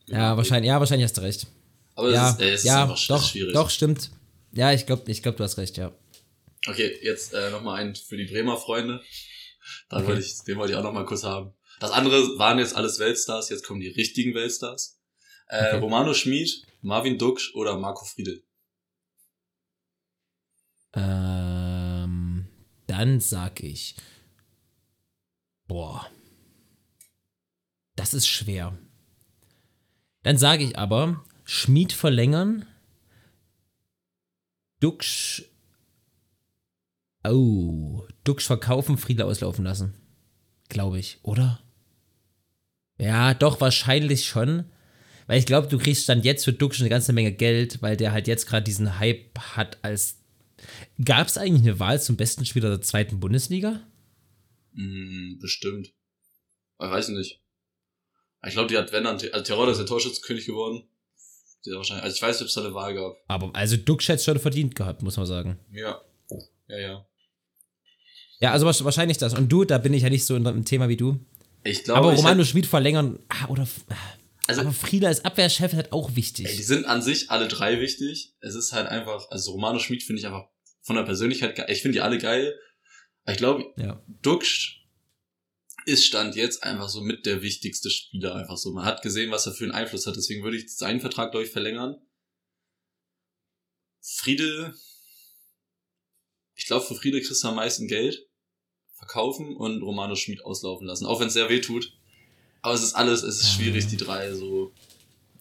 Ja, wahrscheinlich, ja, wahrscheinlich hast du recht. Aber ja, es ist, ey, es ja, ist einfach doch, schwierig. doch, stimmt. Ja, ich glaube, ich glaub, du hast recht, ja. Okay, jetzt äh, nochmal einen für die Bremer Freunde. Dann Okay. wollte ich, den wollte ich auch nochmal kurz haben. Das andere waren jetzt alles Weltstars, jetzt kommen die richtigen Weltstars. Äh, Okay. Romano Schmid, Marvin Duksch oder Marco Friedel. Ähm, dann sag ich. Boah. Das ist schwer. Dann sage ich aber, Schmied verlängern, Duxch. Oh, Duxch verkaufen, Friedel auslaufen lassen. Glaube ich, oder? Ja, doch, wahrscheinlich schon. Weil ich glaube, du kriegst dann jetzt für Duxch eine ganze Menge Geld, weil der halt jetzt gerade diesen Hype hat als Gab es eigentlich eine Wahl zum besten Spieler der zweiten Bundesliga? Hm, bestimmt. Ich weiß nicht. Ich glaube, die hat, wenn dann, also Terodde ist der Torschützenkönig geworden. Der wahrscheinlich, also ich weiß nicht, ob es da eine Wahl gab. Aber also Duxch hätte schon verdient gehabt, muss man sagen. Ja. Ja, ja. Ja, also wahrsch- wahrscheinlich das. Und du, da bin ich ja nicht so in dem Thema wie du. Ich glaube, aber Romano Schmid verlängern, ah, oder. also, aber Frieda als Abwehrchef ist halt auch ey, die wichtig. sind an sich alle drei wichtig. Es ist halt einfach, also Romano Schmid finde ich einfach von der Persönlichkeit geil. Ich finde die alle geil. Ich glaube, Ja. Duxch ist Stand jetzt einfach so mit der wichtigste Spieler einfach so. Man hat gesehen, was er für einen Einfluss hat, deswegen würde ich seinen Vertrag, glaube ich, verlängern. Friede, ich glaube, für Friede kriegst du am meisten Geld verkaufen und Romano Schmid auslaufen lassen, auch wenn es sehr weh tut. Aber es ist alles, es ist schwierig, die drei so,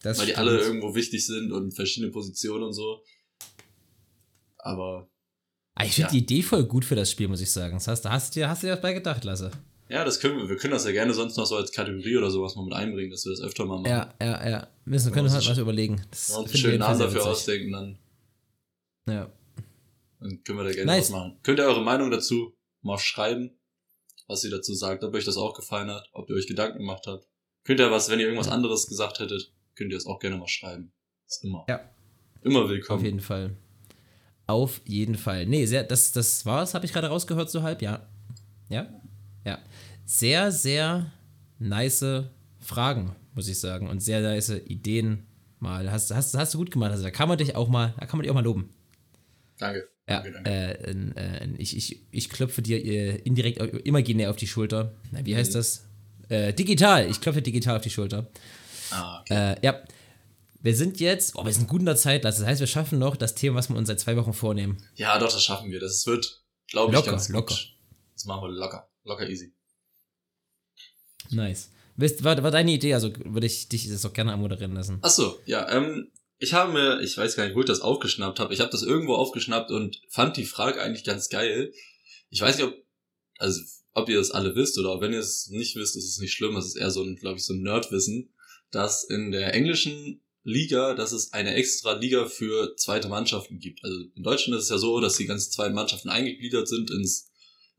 Das weil die stimmt. alle irgendwo wichtig sind und verschiedene Positionen und so. Aber ich finde Ja. die Idee voll gut für das Spiel, muss ich sagen. Das heißt, da hast du dir, hast du dir was bei gedacht, Lasse. Ja, das können wir. Wir können das ja gerne sonst noch so als Kategorie oder sowas mal mit einbringen, dass wir das öfter mal machen. Ja, ja, ja. Wir können uns halt was überlegen. Das uns einen schönen Namen dafür ausdenken, dann, Ja. dann können wir da gerne Nice. was machen. Könnt ihr eure Meinung dazu mal schreiben, was ihr dazu sagt, ob euch das auch gefallen hat, ob ihr euch Gedanken gemacht habt. Könnt ihr was, wenn ihr irgendwas anderes gesagt hättet, könnt ihr es auch gerne mal schreiben. Ist immer. Ja. Immer Auf willkommen. jeden Fall. Auf jeden Fall. Nee, sehr, das, das war's, habe ich gerade rausgehört, so halb, ja. Ja? Ja. Sehr, sehr nice Fragen, muss ich sagen. Und sehr nice Ideen mal. Hast, hast, hast du gut gemacht. Also da kann man dich auch mal, da kann man dich auch mal loben. Danke. Ja, Danke, danke. äh, äh, ich, ich, ich klopfe dir äh, indirekt imaginär auf die Schulter. Na, wie heißt das? Äh, digital. Ich klopfe digital auf die Schulter. ah, okay. Äh, ja. Wir sind jetzt, oh, wir sind gut in der Zeit. Das heißt, wir schaffen noch das Thema, was wir uns seit zwei Wochen vornehmen. Ja, doch, das schaffen wir. Das wird, glaube ich, Locker, ganz gut. locker. Das machen wir locker. Locker easy. Nice. War, war deine Idee, also würde ich dich das auch gerne moderieren lassen. Ach so, ja, ähm, ich habe mir, ich weiß gar nicht, wo ich das aufgeschnappt habe. Ich habe das irgendwo aufgeschnappt und fand die Frage eigentlich ganz geil. Ich weiß nicht, ob, also, ob ihr das alle wisst oder wenn ihr es nicht wisst, ist es nicht schlimm. Es ist eher so ein, glaube ich, so ein Nerdwissen, dass in der englischen Liga, dass es eine extra Liga für zweite Mannschaften gibt. Also in Deutschland ist es ja so, dass die ganzen zweiten Mannschaften eingegliedert sind ins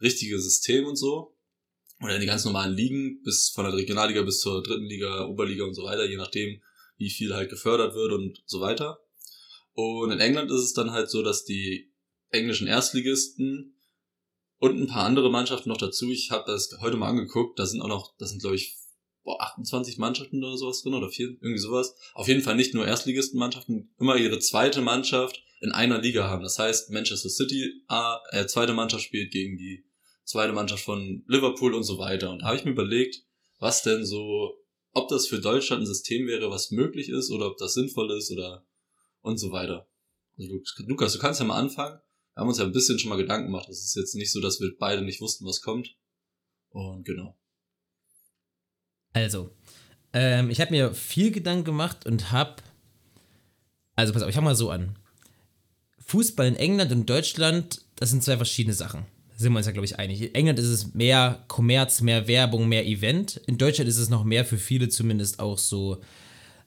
richtige System und so. Oder in die ganz normalen Ligen, bis von der Regionalliga bis zur dritten Liga, Oberliga und so weiter, je nachdem, wie viel halt gefördert wird und so weiter. Und in England ist es dann halt so, dass die englischen Erstligisten und ein paar andere Mannschaften noch dazu, ich habe das heute mal angeguckt, da sind auch noch, das sind glaube ich boah, 28 Mannschaften oder sowas drin oder vier, irgendwie sowas. Auf jeden Fall nicht nur Erstligistenmannschaften, immer ihre zweite Mannschaft in einer Liga haben. Das heißt, Manchester City, äh, zweite Mannschaft spielt gegen die zweite Mannschaft von Liverpool und so weiter. Und da habe ich mir überlegt, was denn so, ob das für Deutschland ein System wäre, was möglich ist oder ob das sinnvoll ist oder und so weiter. Also, Lukas, du kannst ja mal anfangen. Wir haben uns ja ein bisschen schon mal Gedanken gemacht. Es ist jetzt nicht so, dass wir beide nicht wussten, was kommt. Und genau. Also, ähm, ich habe mir viel Gedanken gemacht und habe, also pass auf, ich fange mal so an. Fußball in England und Deutschland, das sind zwei verschiedene Sachen. Da sind wir uns ja, glaube ich, einig. In England ist es mehr Kommerz, mehr Werbung, mehr Event. In Deutschland ist es noch mehr für viele zumindest auch so,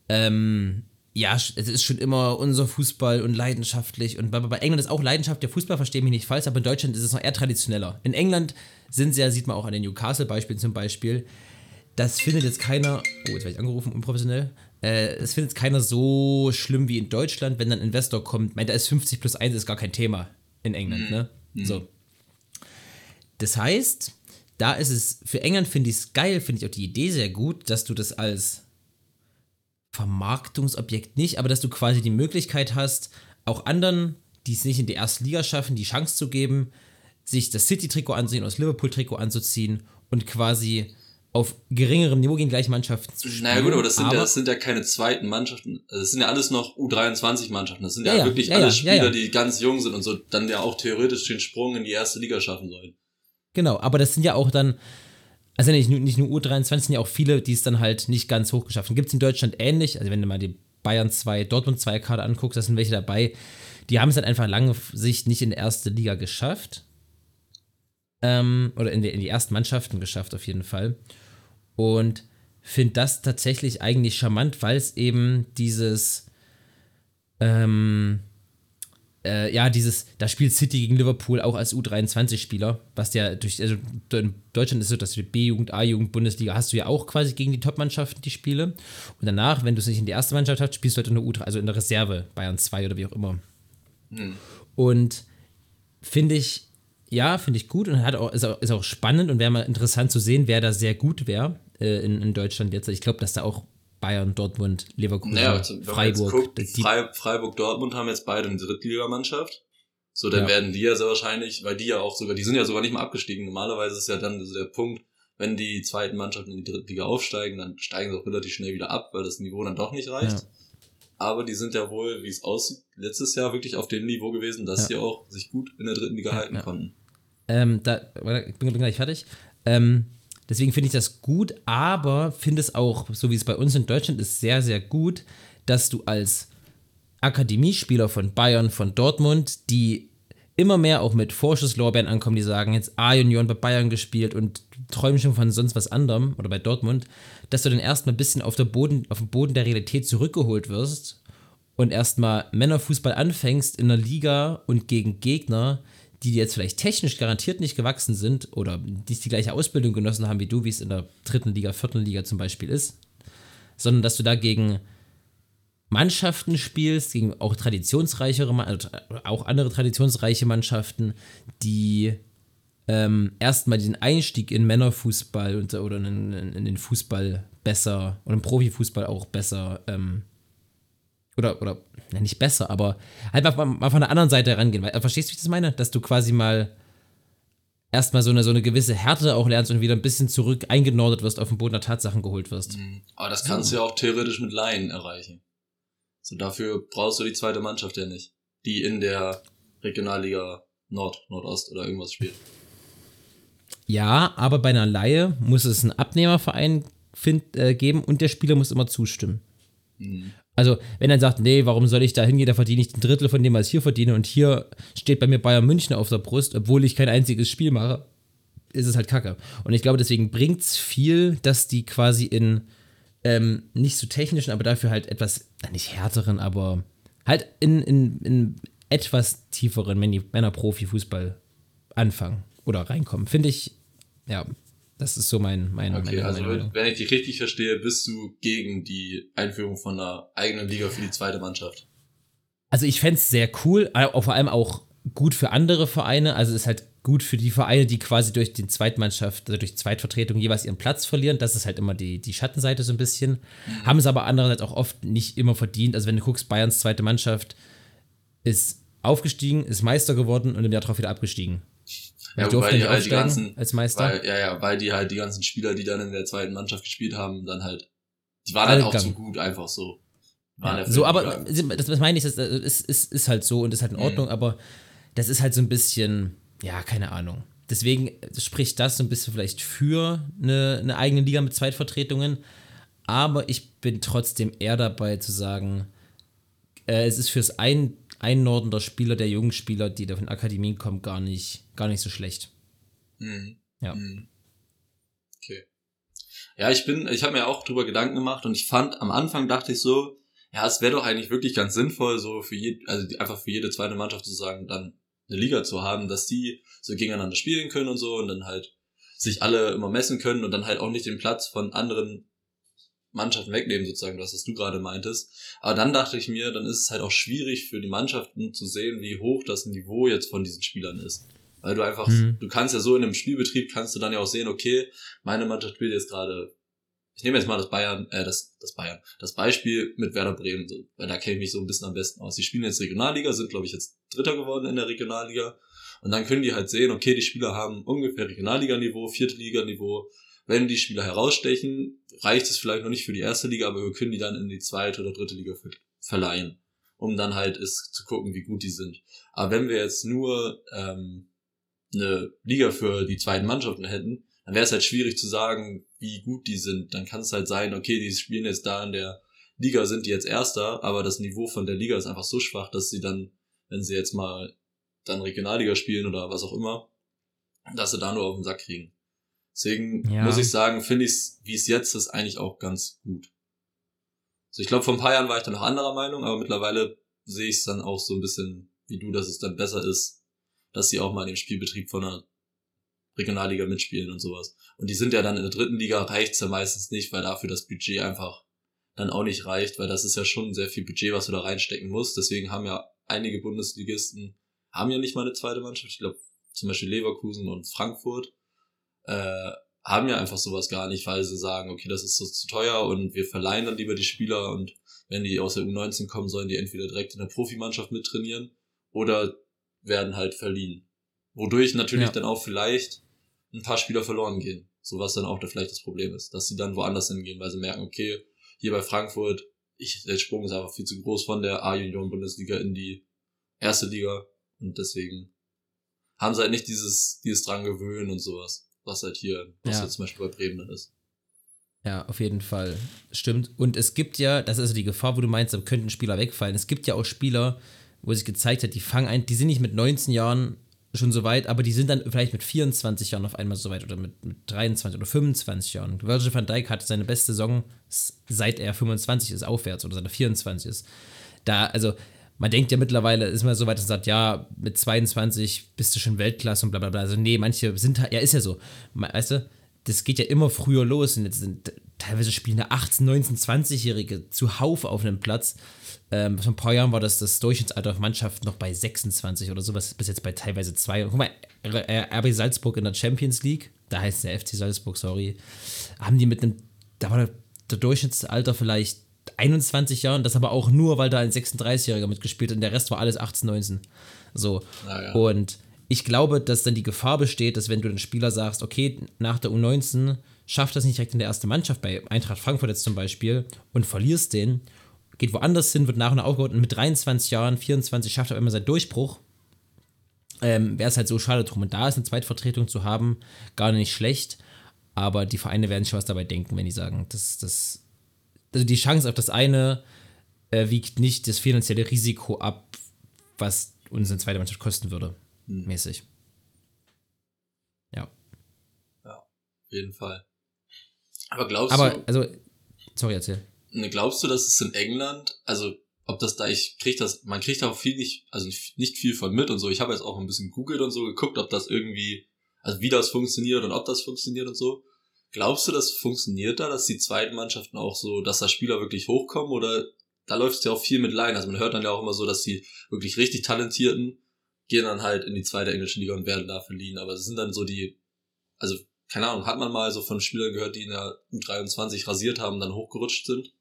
ähm, ja, es ist schon immer unser Fußball und leidenschaftlich und bei, bei England ist auch Leidenschaft der Fußball, verstehe mich nicht falsch, aber in Deutschland ist es noch eher traditioneller. In England sind sie ja, sieht man auch an den Newcastle-Beispielen zum Beispiel, das findet jetzt keiner, oh, jetzt werde ich angerufen, unprofessionell, äh, das findet jetzt keiner so schlimm wie in Deutschland, wenn dann ein Investor kommt, meint, da ist 50 plus 1 ist gar kein Thema in England, ne? So. Das heißt, da ist es, für England finde ich es geil, finde ich auch die Idee sehr gut, dass du das als Vermarktungsobjekt nicht, aber dass du quasi die Möglichkeit hast, auch anderen, die es nicht in die erste Liga schaffen, die Chance zu geben, sich das City-Trikot anzuziehen oder das Liverpool-Trikot anzuziehen und quasi auf geringerem Niveau gegen gleiche Mannschaften zu spielen. Naja gut, aber das sind, aber, ja, das sind ja keine zweiten Mannschaften. Also Das sind ja alles noch U23-Mannschaften. Das sind ja, Ja, wirklich ja, alle Spieler, die ganz jung sind und so dann ja auch theoretisch den Sprung in die erste Liga schaffen sollen. Genau, aber das sind ja auch dann, also nicht nur, nicht nur U23, sind ja auch viele, die es dann halt nicht ganz hoch geschafft haben. Gibt es in Deutschland ähnlich, also wenn du mal die Bayern 2, Dortmund 2 Karte anguckst, da sind welche dabei, die haben es dann einfach lange Sicht nicht in die erste Liga geschafft. Ähm, oder in die, in die ersten Mannschaften geschafft, auf jeden Fall. Und finde das tatsächlich eigentlich charmant, weil es eben dieses, ähm, äh, ja, dieses, da spielt City gegen Liverpool auch als U23-Spieler, was ja durch, also in Deutschland ist es so, dass du die B-Jugend, A-Jugend, Bundesliga hast du ja auch quasi gegen die Top-Mannschaften die Spiele. Und danach, wenn du es nicht in die erste Mannschaft hast, spielst du halt in der U3, also in der Reserve, Bayern 2 oder wie auch immer. Und finde ich, ja, finde ich gut und hat auch, ist, auch, ist auch spannend und wäre mal interessant zu sehen, wer da sehr gut wäre äh, in, in Deutschland jetzt. Ich glaube, dass da auch Bayern, Dortmund, Leverkusen, Naja, also, Freiburg, guckt, Frei, Freiburg, Dortmund haben jetzt beide eine Drittligamannschaft. So, dann Ja. werden die ja sehr wahrscheinlich, weil die ja auch sogar, die sind ja sogar nicht mal abgestiegen. Normalerweise ist ja dann so der Punkt, wenn die zweiten Mannschaften in die Drittliga aufsteigen, dann steigen sie auch relativ schnell wieder ab, weil das Niveau dann doch nicht reicht. Ja. Aber die sind ja wohl, wie es aussieht, letztes Jahr wirklich auf dem Niveau gewesen, dass Ja. sie auch sich gut in der dritten Liga halten konnten. Ähm, da, ich bin, gleich fertig. Ähm, deswegen finde ich das gut, aber finde es auch, so wie es bei uns in Deutschland ist, sehr, sehr gut, dass du als Akademiespieler von Bayern, von Dortmund, die immer mehr auch mit Vorschusslorbeeren ankommen, die sagen, jetzt A-Union bei Bayern gespielt und träumen schon von sonst was anderem oder bei Dortmund, dass du dann erstmal ein bisschen auf, der Boden, auf den Boden der Realität zurückgeholt wirst und erstmal Männerfußball anfängst in der Liga und gegen Gegner, die jetzt vielleicht technisch garantiert nicht gewachsen sind oder nicht die gleiche Ausbildung genossen haben wie du, wie es in der dritten Liga, vierten Liga zum Beispiel ist, sondern dass du da gegen Mannschaften spielst, gegen auch traditionsreichere, also auch andere traditionsreiche Mannschaften, die ähm, erstmal den Einstieg in Männerfußball und, oder in, in, den Fußball besser oder im Profifußball auch besser ähm, oder, oder ja, nicht besser, aber halt mal, mal von der anderen Seite herangehen. Weil, verstehst du, wie ich das meine? Dass du quasi mal erstmal so eine, so eine gewisse Härte auch lernst und wieder ein bisschen zurück eingenordet wirst, auf den Boden der Tatsachen geholt wirst. Mhm. Aber das kannst du ja auch theoretisch mit Laien erreichen. So, dafür brauchst du die zweite Mannschaft ja nicht, die in der Regionalliga Nord, Nordost oder irgendwas spielt. Ja, aber bei einer Laie muss es einen Abnehmerverein find, äh, geben und der Spieler muss immer zustimmen. Mhm. Also, wenn er sagt, nee, warum soll ich da hingehen, da verdiene ich ein Drittel von dem, was ich hier verdiene und hier steht bei mir Bayern München auf der Brust, obwohl ich kein einziges Spiel mache, ist es halt kacke. Und ich glaube, deswegen bringt es viel, dass die quasi in ähm, nicht so technischen, aber dafür halt etwas, nicht härteren, aber halt in, in, in etwas tieferen Männer-Profi-Fußball anfangen oder reinkommen. Finde ich, ja, das ist so mein, mein Okay, meine, also meine wenn, wenn ich dich richtig verstehe, bist du gegen die Einführung von einer eigenen Liga für die zweite Mannschaft. Also ich fände es sehr cool, aber vor allem auch gut für andere Vereine. Also es ist halt gut für die Vereine, die quasi durch die Zweitmannschaft, also durch Zweitvertretung jeweils ihren Platz verlieren. Das ist halt immer die, die Schattenseite so ein bisschen. Mhm. Haben es aber andererseits auch oft nicht immer verdient. Also wenn du guckst, Bayerns zweite Mannschaft ist aufgestiegen, ist Meister geworden und im Jahr darauf wieder abgestiegen. Ja, die weil die halt die ganzen, als Meister. Weil, ja, ja, weil die halt die ganzen Spieler, die dann in der zweiten Mannschaft gespielt haben, dann halt, die waren halt auch zu gut, einfach so. Ja, so, aber das, das meine ich, das ist, ist, ist halt so und ist halt in mhm. Ordnung, mhm. aber das ist halt so ein bisschen, ja, keine Ahnung. Deswegen spricht das so ein bisschen vielleicht für eine, eine eigene Liga mit Zweitvertretungen. Aber ich bin trotzdem eher dabei zu sagen, äh, es ist fürs ein, Einnorden der Spieler, der jungen Spieler, die da von Akademien kommen, gar nicht, gar nicht so schlecht. Mhm. Ja. Mhm. Okay. Ja, ich bin, ich habe mir auch drüber Gedanken gemacht und ich fand, am Anfang dachte ich so, ja, es wäre doch eigentlich wirklich ganz sinnvoll, so für jede, also einfach für jede zweite Mannschaft zu sagen, dann eine Liga zu haben, dass die so gegeneinander spielen können und so und dann halt sich alle immer messen können und dann halt auch nicht den Platz von anderen Mannschaften wegnehmen, sozusagen, das, was du gerade meintest. Aber dann dachte ich mir, dann ist es halt auch schwierig für die Mannschaften zu sehen, wie hoch das Niveau jetzt von diesen Spielern ist. Weil du einfach, mhm. du kannst ja so in einem Spielbetrieb, kannst du dann ja auch sehen, okay, meine Mannschaft spielt jetzt gerade, ich nehme jetzt mal das Bayern, äh, das, das Bayern, das Beispiel mit Werder Bremen, so, weil da kenne ich mich so ein bisschen am besten aus. Die spielen jetzt Regionalliga, sind, glaube ich, jetzt Dritter geworden in der Regionalliga. Und dann können die halt sehen, okay, die Spieler haben ungefähr Regionalliga-Niveau, vierte Liga-Niveau, wenn die Spieler herausstechen, reicht es vielleicht noch nicht für die erste Liga, aber wir können die dann in die zweite oder dritte Liga verleihen, um dann halt es zu gucken, wie gut die sind. Aber wenn wir jetzt nur ähm, eine Liga für die zweiten Mannschaften hätten, dann wäre es halt schwierig zu sagen, wie gut die sind. Dann kann es halt sein, okay, die spielen jetzt da in der Liga, sind die jetzt Erster, aber das Niveau von der Liga ist einfach so schwach, dass sie dann, wenn sie jetzt mal dann Regionalliga spielen oder was auch immer, dass sie da nur auf den Sack kriegen. Deswegen ja. muss ich sagen, finde ich es, wie es jetzt ist, eigentlich auch ganz gut. Also ich glaube, vor ein paar Jahren war ich da noch anderer Meinung, aber mittlerweile sehe ich es dann auch so ein bisschen wie du, dass es dann besser ist, dass sie auch mal in dem Spielbetrieb von einer Regionalliga mitspielen und sowas. Und die sind ja dann in der dritten Liga, reicht's ja meistens nicht, weil dafür das Budget einfach dann auch nicht reicht, weil das ist ja schon sehr viel Budget, was du da reinstecken musst. Deswegen haben ja einige Bundesligisten, haben ja nicht mal eine zweite Mannschaft. Ich glaube, zum Beispiel Leverkusen und Frankfurt äh, haben ja einfach sowas gar nicht, weil sie sagen, okay, das ist so zu teuer und wir verleihen dann lieber die Spieler und wenn die aus der U19 kommen, sollen die entweder direkt in der Profimannschaft mittrainieren oder werden halt verliehen. Wodurch natürlich ja. dann auch vielleicht ein paar Spieler verloren gehen. So was dann auch da vielleicht das Problem ist, dass sie dann woanders hingehen, weil sie merken, okay, hier bei Frankfurt, ich, der Sprung ist einfach viel zu groß von der A-Junioren-Bundesliga in die erste Liga und deswegen haben sie halt nicht dieses, dieses dran gewöhnen und sowas was halt hier, was ja. jetzt zum Beispiel bei Bremen dann ist. Ja, auf jeden Fall. Stimmt. Und es gibt ja, das ist die Gefahr, wo du meinst, da könnten Spieler wegfallen. Es gibt ja auch Spieler, wo sich gezeigt hat, die fangen ein, die sind nicht mit 19 Jahren schon so weit, aber die sind dann vielleicht mit 24 Jahren auf einmal so weit oder mit, mit 23 oder 25 Jahren. Virgil van Dijk hatte seine beste Saison, seit er 25 ist, aufwärts oder seit er 24 ist. Da, also, man denkt ja mittlerweile, ist man so weit und sagt, ja, mit 22 bist du schon Weltklasse und bla bla bla. Also, nee, manche sind halt, ja, ist ja so. Weißt du, das geht ja immer früher los und jetzt sind teilweise spielen da 18, 19, 20-Jährige zuhauf auf einem Platz. Ähm, vor ein paar Jahren war das das Durchschnittsalter auf Mannschaft noch bei 26 oder sowas, bis jetzt bei teilweise zwei. Guck mal, RB Salzburg in der Champions League, da heißt der FC Salzburg, sorry, haben die mit einem, da war der Durchschnittsalter vielleicht 21 Jahren, das aber auch nur, weil da ein 36-Jähriger mitgespielt hat und der Rest war alles 18, 19. So. Naja. Und ich glaube, dass dann die Gefahr besteht, dass wenn du den Spieler sagst, okay, nach der U19 schafft das nicht direkt in der ersten Mannschaft, bei Eintracht Frankfurt jetzt zum Beispiel, und verlierst den geht woanders hin, wird nach und nach aufgebaut und mit 23 Jahren, 24 schafft er immer seinen Durchbruch. Ähm, Wäre es halt so schade drum. Und da ist eine Zweitvertretung zu haben, gar nicht schlecht. Aber die Vereine werden schon was dabei denken, wenn die sagen, dass das. Also die Chance auf das eine äh, wiegt nicht das finanzielle Risiko ab, was uns eine zweite Mannschaft kosten würde. Hm. Mäßig. Ja. Ja, auf jeden Fall. Aber glaubst Aber, du. also, sorry, erzähl. Ne, glaubst du, dass es in England, also ob das da, ich krieg das, man kriegt da auch viel nicht, also nicht, nicht viel von mit und so. Ich habe jetzt auch ein bisschen googelt und so geguckt, ob das irgendwie, also wie das funktioniert und ob das funktioniert und so. Glaubst du, das funktioniert da, dass die zweiten Mannschaften auch so, dass da Spieler wirklich hochkommen oder da läuft es ja auch viel mit Laien. Also man hört dann ja auch immer so, dass die wirklich richtig Talentierten gehen dann halt in die zweite englische Liga und werden da verliehen. Aber es sind dann so die, also keine Ahnung, hat man mal so von Spielern gehört, die in der U23 rasiert haben, dann hochgerutscht sind?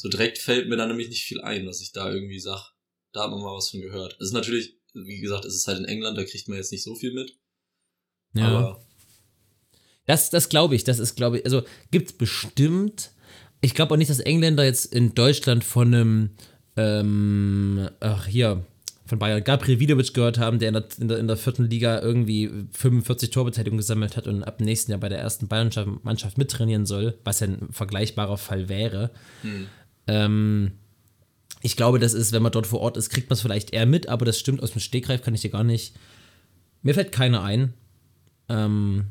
so direkt fällt mir da nämlich nicht viel ein, was ich da irgendwie sag. Da hat man mal was von gehört. Es ist natürlich, wie gesagt, es ist halt in England, da kriegt man jetzt nicht so viel mit. Ja. Aber Das, das glaube ich, das ist, glaube ich, also gibt bestimmt. Ich glaube auch nicht, dass Engländer jetzt in Deutschland von einem, ähm, ach hier, von Bayern Gabriel Vidovic gehört haben, der in der, in der, in der vierten Liga irgendwie 45 Torbeteiligung gesammelt hat und ab nächsten Jahr bei der ersten Bayern-Mannschaft mittrainieren soll, was ja ein vergleichbarer Fall wäre. hm, Ähm, ich glaube, das ist, wenn man dort vor Ort ist, kriegt man es vielleicht eher mit, aber das stimmt aus dem Stegreif, kann ich dir gar nicht. Mir fällt keiner ein. Ähm,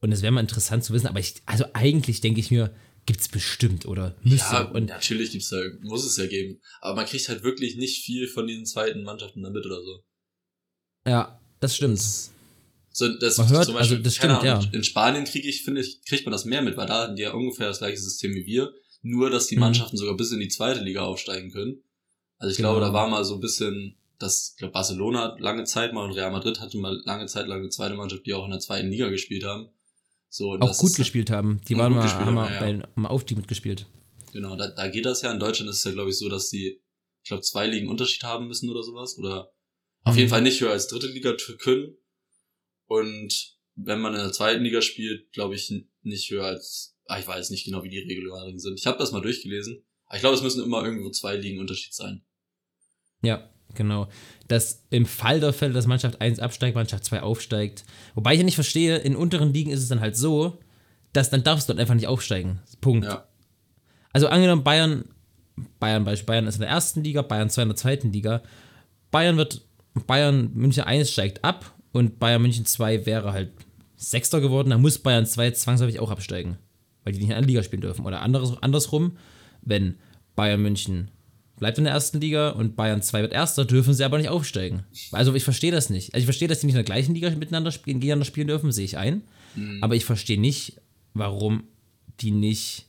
und es wäre mal interessant zu wissen, aber ich, also eigentlich denke ich mir, gibt es bestimmt oder müsste. ja, und natürlich gibt's da, muss es ja geben. Aber man kriegt halt wirklich nicht viel von diesen zweiten Mannschaften da mit oder so. ja, das stimmt. So, das Man hört, zum Beispiel, also das stimmt, Ahnung, ja. In Spanien kriege ich, finde ich, kriegt man das mehr mit, weil da hatten die ja ungefähr das gleiche System wie wir. Nur, dass die Mhm. Mannschaften sogar bis in die zweite Liga aufsteigen können. Also ich Genau. glaube, da war mal so ein bisschen, das, ich glaube, Barcelona hat lange Zeit mal und Real Madrid hatte mal lange Zeit lang eine zweite Mannschaft, die auch in der zweiten Liga gespielt haben. So, Auch gut gespielt haben. Die waren mal, gespielt haben ja, bei, ja. mal Aufstieg mitgespielt. Genau, da, da geht das ja. In Deutschland ist es ja, glaube ich, so, dass die, ich glaube, zwei Ligen Unterschied haben müssen oder sowas. Oder auf Mhm. jeden Fall nicht höher als dritte Liga können. Und wenn man in der zweiten Liga spielt, glaube ich, nicht höher als, ah, ich weiß nicht genau, wie die Regularien sind. Ich habe das mal durchgelesen. Aber ich glaube, es müssen immer irgendwo zwei Ligen Unterschied sein. Ja, genau. Dass im Fall der Fälle, dass Mannschaft 1 absteigt, Mannschaft 2 aufsteigt. Wobei ich ja nicht verstehe, in unteren Ligen ist es dann halt so, dass dann darfst du dort einfach nicht aufsteigen. Punkt. Ja. Also angenommen, Bayern, Bayern Beispiel, Bayern ist in der ersten Liga, Bayern 2 in der zweiten Liga. Bayern wird, Bayern München 1 steigt ab und Bayern München 2 wäre halt Sechster geworden, dann muss Bayern 2 zwangsläufig auch absteigen. Weil die nicht in einer Liga spielen dürfen. Oder anderes, andersrum, wenn Bayern München bleibt in der ersten Liga und Bayern 2 wird Erster, dürfen sie aber nicht aufsteigen. Also ich verstehe das nicht. Also ich verstehe, dass sie nicht in der gleichen Liga miteinander spielen, gegeneinander spielen dürfen, sehe ich ein. Mhm. Aber ich verstehe nicht, warum die nicht.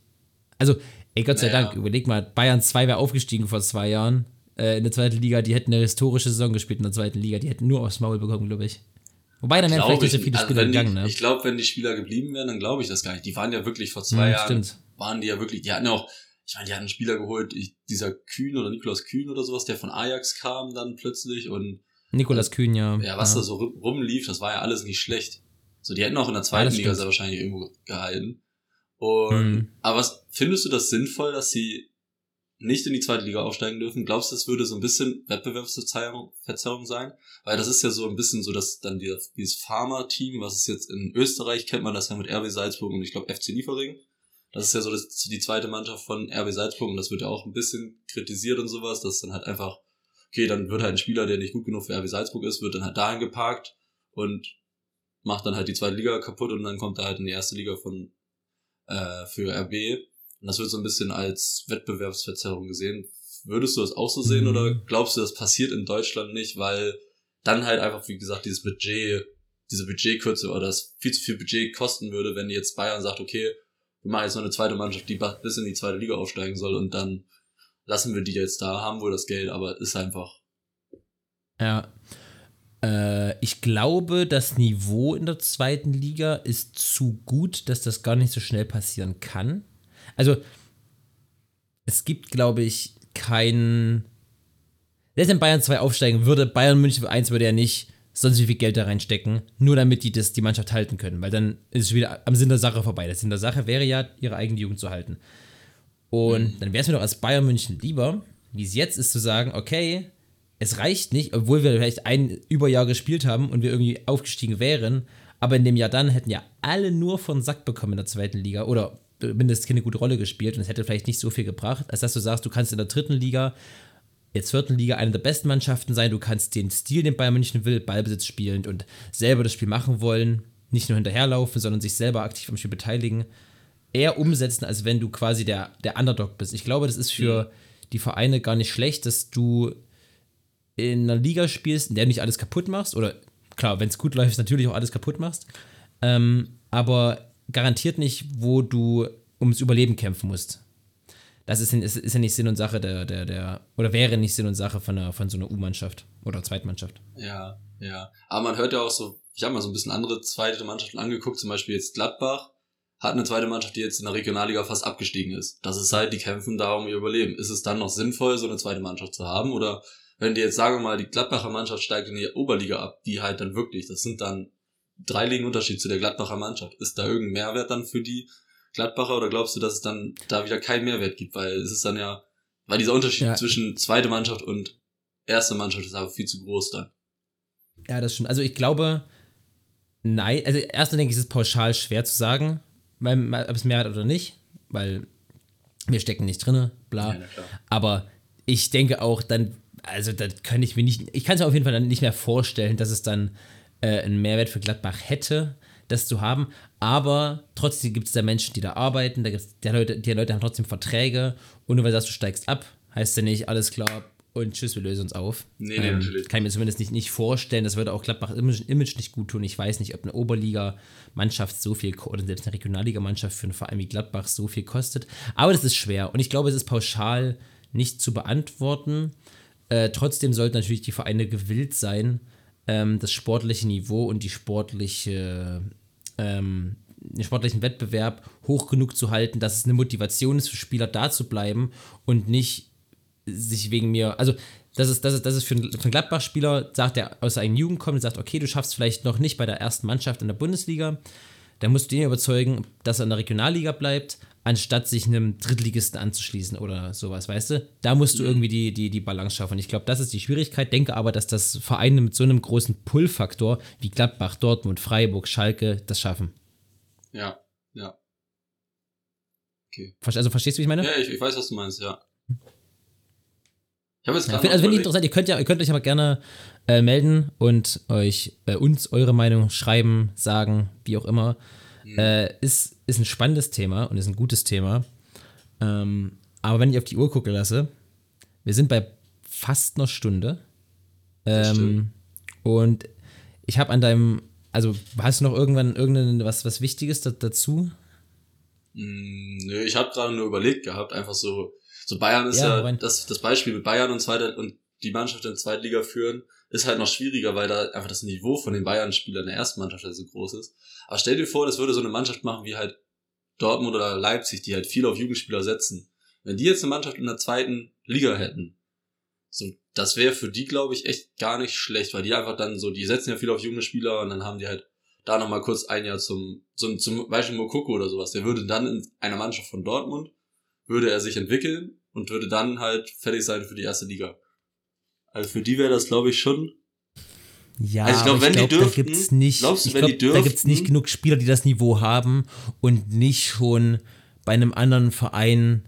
Also, ey, Gott sei Naja. Dank, überleg mal, Bayern 2 wäre aufgestiegen vor zwei Jahren äh, in der zweiten Liga. Die hätten eine historische Saison gespielt in der zweiten Liga. Die hätten nur aufs Maul bekommen, glaube ich. Wobei, dann wären vielleicht nicht so viele also Spieler die, gegangen, ne? Ich glaube, wenn die Spieler geblieben wären, dann glaube ich das gar nicht. Die waren ja wirklich vor zwei Hm, Jahren, stimmt. waren die ja wirklich, die hatten ja auch, ich meine, die hatten einen Spieler geholt, ich, dieser Kühn oder Nikolaus Kühn oder sowas, der von Ajax kam dann plötzlich und Nikolas Kühn, ja. ja, was da so rum- rumlief, das war ja alles nicht schlecht. So, die hätten auch in der zweiten das Liga sehr wahrscheinlich irgendwo gehalten. Und, Mhm. aber was, findest du das sinnvoll, dass sie nicht in die zweite Liga aufsteigen dürfen? Glaubst du, das würde so ein bisschen Wettbewerbsverzerrung Verzerrung sein? Weil das ist ja so ein bisschen so, dass dann die, dieses Pharma-Team, was es jetzt in Österreich kennt man das ja mit RB Salzburg und ich glaube FC Liefering. Das ist ja so das, die zweite Mannschaft von RB Salzburg und das wird ja auch ein bisschen kritisiert und sowas, dass dann halt einfach okay, dann wird halt ein Spieler, der nicht gut genug für RB Salzburg ist, wird dann halt dahin geparkt und macht dann halt die zweite Liga kaputt und dann kommt er halt in die erste Liga von äh, für RB. Und das wird so ein bisschen als Wettbewerbsverzerrung gesehen. Würdest du das auch so sehen Mhm. oder glaubst du, das passiert in Deutschland nicht, weil dann halt einfach, wie gesagt, dieses Budget, diese Budgetkürze oder das viel zu viel Budget kosten würde, wenn jetzt Bayern sagt, okay, wir machen jetzt noch eine zweite Mannschaft, die bis in die zweite Liga aufsteigen soll und dann lassen wir die jetzt da, haben wohl das Geld, aber ist einfach, Ja. Äh, ich glaube, das Niveau in der zweiten Liga ist zu gut, dass das gar nicht so schnell passieren kann. Also, es gibt, glaube ich, keinen. Selbst wenn Bayern 2 aufsteigen würde, Bayern München 1 würde ja nicht sonst wie viel Geld da reinstecken, nur damit die das, die Mannschaft halten können, weil dann ist es wieder am Sinn der Sache vorbei. Der Sinn der Sache wäre ja, ihre eigene Jugend zu halten. Und dann wäre es mir doch als Bayern München lieber, wie es jetzt ist, zu sagen, okay, es reicht nicht, obwohl wir vielleicht ein Überjahr gespielt haben und wir irgendwie aufgestiegen wären, aber in dem Jahr dann hätten ja alle nur von Sack bekommen in der zweiten Liga oder mindestens keine gute Rolle gespielt und es hätte vielleicht nicht so viel gebracht, als dass du sagst, du kannst in der dritten Liga, jetzt vierten Liga eine der besten Mannschaften sein, du kannst den Stil, den Bayern München will, Ballbesitz spielend und selber das Spiel machen wollen, nicht nur hinterherlaufen, sondern sich selber aktiv am Spiel beteiligen, eher umsetzen, als wenn du quasi der, der Underdog bist. Ich glaube, das ist für die Vereine gar nicht schlecht, dass du in einer Liga spielst, in der du nicht alles kaputt machst, oder klar, wenn es gut läuft, natürlich auch alles kaputt machst, ähm, aber garantiert nicht, wo du ums Überleben kämpfen musst. Das ist, ist, ist ja nicht Sinn und Sache der, der, der, oder wäre nicht Sinn und Sache von, einer, von so einer U-Mannschaft oder Zweitmannschaft. Ja, ja. Aber man hört ja auch so, ich habe mal so ein bisschen andere zweite Mannschaften angeguckt, zum Beispiel jetzt Gladbach hat eine zweite Mannschaft, die jetzt in der Regionalliga fast abgestiegen ist. Das ist halt, die kämpfen da um ihr Überleben. Ist es dann noch sinnvoll, so eine zweite Mannschaft zu haben? Oder wenn die jetzt, sagen wir mal, die Gladbacher Mannschaft steigt in die Oberliga ab, die halt dann wirklich, das sind dann drei Ligen Unterschied zu der Gladbacher Mannschaft. Ist da irgendein Mehrwert dann für die Gladbacher oder glaubst du, dass es dann da wieder keinen Mehrwert gibt? Weil es ist dann ja, weil dieser Unterschied Ja. zwischen zweite Mannschaft und erste Mannschaft ist aber viel zu groß dann. Ja, das stimmt. Also ich glaube, nein, also erstmal denke ich, es ist pauschal schwer zu sagen, weil, ob es mehr hat oder nicht, weil wir stecken nicht drinne, bla. Ja. Aber ich denke auch dann, also da könnte ich mir nicht, ich kann es mir auf jeden Fall dann nicht mehr vorstellen, dass es dann äh, einen Mehrwert für Gladbach hätte, das zu haben. Aber trotzdem gibt es da Menschen, die da arbeiten, da gibt's, die, Leute, die Leute haben trotzdem Verträge und nur weil du sagst, du steigst ab, heißt ja nicht, alles klar und tschüss, wir lösen uns auf. Ähm, Nee, nee, natürlich. Kann ich mir zumindest nicht, nicht vorstellen, das würde auch Gladbach Image, Image nicht gut tun. Ich weiß nicht, ob eine Oberliga-Mannschaft so viel, oder selbst eine Regionalliga-Mannschaft für einen Verein wie Gladbach so viel kostet. Aber das ist schwer und ich glaube, es ist pauschal nicht zu beantworten. Äh, trotzdem sollten natürlich die Vereine gewillt sein, ähm, das sportliche Niveau und die sportliche, ähm, den sportlichen Wettbewerb hoch genug zu halten, dass es eine Motivation ist für Spieler da zu bleiben und nicht sich wegen mir, also das ist, das ist, das ist für einen, Gladbach-Spieler, sagt der aus der Jugend kommt sagt, okay, du schaffst vielleicht noch nicht bei der ersten Mannschaft in der Bundesliga, dann musst du ihn überzeugen, dass er in der Regionalliga bleibt, anstatt sich einem Drittligisten anzuschließen oder sowas, weißt du? Da musst du irgendwie die, die, die Balance schaffen. Ich glaube, das ist die Schwierigkeit. Denke aber, dass das Vereine mit so einem großen Pull-Faktor wie Gladbach, Dortmund, Freiburg, Schalke das schaffen. Ja, ja. Verste- Also verstehst du, wie ich meine? Ja, ich, ich weiß, was du meinst, ja. Ich habe jetzt Ja, gerade find- also wenn ihr interessant, ihr könnt ja, ihr könnt euch aber gerne äh, melden und euch äh, uns eure Meinung schreiben, sagen, wie auch immer. Äh, ist, ist ein spannendes Thema und ist ein gutes Thema. Ähm, aber wenn ich auf die Uhr gucke lasse, wir sind bei fast einer Stunde. Ähm, und ich habe an deinem, also hast du noch irgendwann irgendein was, was Wichtiges da, dazu? Mm, Nö, ich habe gerade nur überlegt gehabt, einfach so, so Bayern ist Ja, ja, das, das Beispiel mit Bayern und zweiter und die Mannschaft in der zweiten Liga führen, ist halt noch schwieriger, weil da einfach das Niveau von den Bayern-Spielern der ersten Mannschaft halt so groß ist. Aber stell dir vor, das würde so eine Mannschaft machen wie halt Dortmund oder Leipzig, die halt viel auf Jugendspieler setzen. Wenn die jetzt eine Mannschaft in der zweiten Liga hätten, so, das wäre für die, glaube ich, echt gar nicht schlecht, weil die einfach dann so, die setzen ja viel auf junge Spieler und dann haben die halt da nochmal kurz ein Jahr zum, zum, zum Beispiel Mokoko oder sowas. Der würde dann in einer Mannschaft von Dortmund, würde er sich entwickeln und würde dann halt fertig sein für die erste Liga. Also für die wäre das, glaube ich, schon. Ja, Also ich glaub, aber wenn die glaub, dürften, da gibt's nicht, glaubst du, ich wenn glaub, die da gibt's nicht dürften? genug Spieler, die das Niveau haben und nicht schon bei einem anderen Verein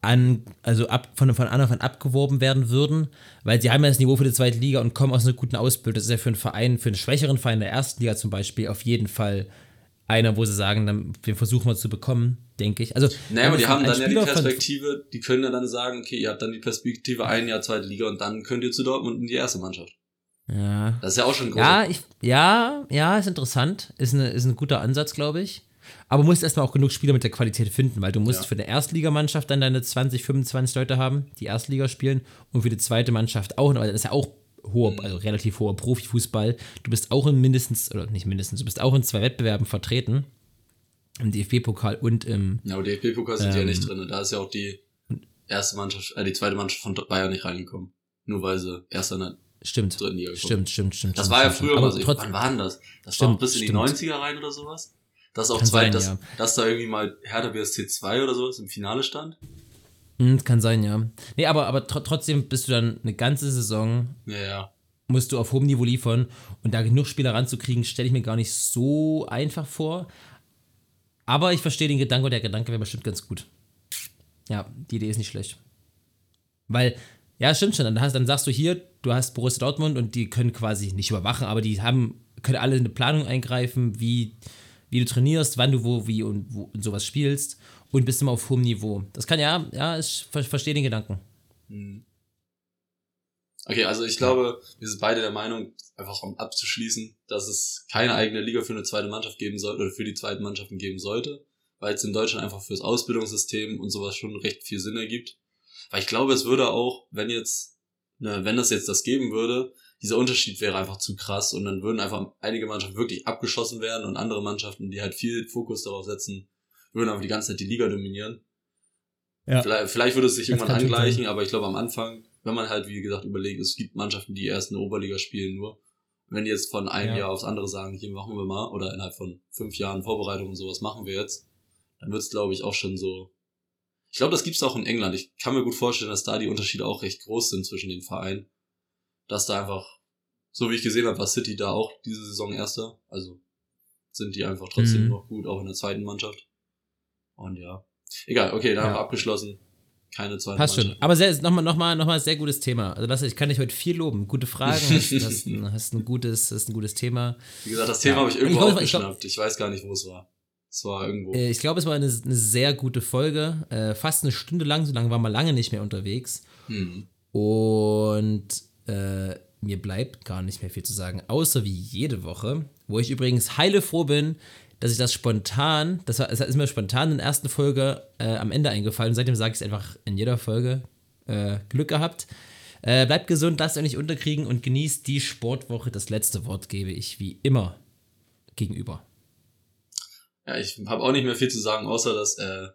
an, also ab, von, von Anfang an abgeworben werden würden, weil sie haben ja das Niveau für die zweite Liga und kommen aus einer guten Ausbildung. Das ist ja für einen Verein, für einen schwächeren Verein der ersten Liga zum Beispiel auf jeden Fall einer, wo sie sagen, dann, wir versuchen mal zu bekommen, denke ich. Also, Naja, aber die haben dann ja die Spieler Perspektive, die können ja dann sagen, okay, ihr habt dann die Perspektive ein Jahr zweite Liga und dann könnt ihr zu Dortmund in die erste Mannschaft. Ja, Das ist ja auch schon groß. Ja, ich, ja, ja, ist interessant. Ist, eine, ist ein guter Ansatz, glaube ich. Aber du musst erstmal auch genug Spieler mit der Qualität finden, weil du musst Ja. für eine Erstligamannschaft dann deine 20, 25 Leute haben, die Erstliga spielen und für die zweite Mannschaft auch, weil das ist ja auch hoher, also relativ hoher Profifußball. Du bist auch in mindestens, oder nicht mindestens, du bist auch in zwei Wettbewerben vertreten. Im DFB-Pokal und im, Ja, aber DFB-Pokal sind die ja Ähm, nicht drin. Da ist ja auch die erste Mannschaft, äh, die zweite Mannschaft von Bayern nicht reingekommen. Nur weil sie erst in der stimmt, dritten Liga gekommen stimmt, stimmt, stimmt. Das stimmt, war ja früher aber so. trotz- Wann war denn das? Das Stimmt, war bis in die stimmt. 90er rein oder sowas? Dass auch Kann zwei, sein, dass, ja. dass da irgendwie mal Hertha BSC 2 oder sowas im Finale stand. Hm, kann sein, ja. Nee, aber, aber tr trotzdem bist du dann eine ganze Saison Ja, ja. musst du auf hohem Niveau liefern und da genug Spieler ranzukriegen, stelle ich mir gar nicht so einfach vor. Aber ich verstehe den Gedanken und der Gedanke wäre bestimmt ganz gut. Ja, die Idee ist nicht schlecht. Weil, ja, stimmt schon, dann, hast, dann sagst du hier, du hast Borussia Dortmund und die können quasi nicht überwachen, aber die haben, können alle in eine Planung eingreifen, wie, wie du trainierst, wann du wo, wie und, wo und sowas spielst und bist immer auf hohem Niveau. Das kann ja, ja, ich ver verstehe den Gedanken. Okay, also ich glaube, wir sind beide der Meinung, einfach um abzuschließen, dass es keine eigene Liga für eine zweite Mannschaft geben sollte oder für die zweiten Mannschaften geben sollte, weil es in Deutschland einfach fürs Ausbildungssystem und sowas schon recht viel Sinn ergibt. Weil ich glaube, es würde auch, wenn jetzt, ne, wenn das jetzt das geben würde, dieser Unterschied wäre einfach zu krass und dann würden einfach einige Mannschaften wirklich abgeschossen werden und andere Mannschaften, die halt viel Fokus darauf setzen, würden einfach die ganze Zeit die Liga dominieren. Ja. Vielleicht, vielleicht würde es sich Das irgendwann angleichen, aber ich glaube am Anfang, wenn man halt wie gesagt überlegt, es gibt Mannschaften, die erst in der Oberliga spielen nur. Wenn die jetzt von einem Ja. Jahr aufs andere sagen, hier machen wir mal, oder innerhalb von fünf Jahren Vorbereitung und sowas machen wir jetzt, dann wird es glaube ich auch schon so. Ich glaube, das gibt's auch in England. Ich kann mir gut vorstellen, dass da die Unterschiede auch recht groß sind zwischen den Vereinen. Dass da einfach, so wie ich gesehen habe, war City da auch diese Saison erster. Also sind die einfach trotzdem Mhm. noch gut, auch in der zweiten Mannschaft. Und ja. Egal, okay, dann haben Ja. wir abgeschlossen. Keine zweite Passt schon. Aber sehr, nochmal, nochmal, nochmal sehr gutes Thema. Also das, ich kann dich heute viel loben. Gute Fragen, hast, hast, ein, hast ein gutes, hast ein gutes Thema. Wie gesagt, das Thema Ja. habe ich irgendwo ich wollte- ich aufgeschnappt. Ich, weiß gar nicht, wo es war. Es war irgendwo. Äh, ich glaube, es war eine, eine sehr gute Folge. Äh, fast eine Stunde lang, so lange waren wir lange nicht mehr unterwegs. Hm. Und äh, mir bleibt gar nicht mehr viel zu sagen, außer wie jede Woche, wo ich übrigens heile froh bin, dass ich das spontan, das, war, das ist mir spontan in der ersten Folge äh, am Ende eingefallen. Und seitdem sage ich es einfach in jeder Folge. Äh, Glück gehabt. Äh, bleibt gesund, lasst euch nicht unterkriegen und genießt die Sportwoche. Das letzte Wort gebe ich wie immer gegenüber. Ja, ich habe auch nicht mehr viel zu sagen, außer dass äh,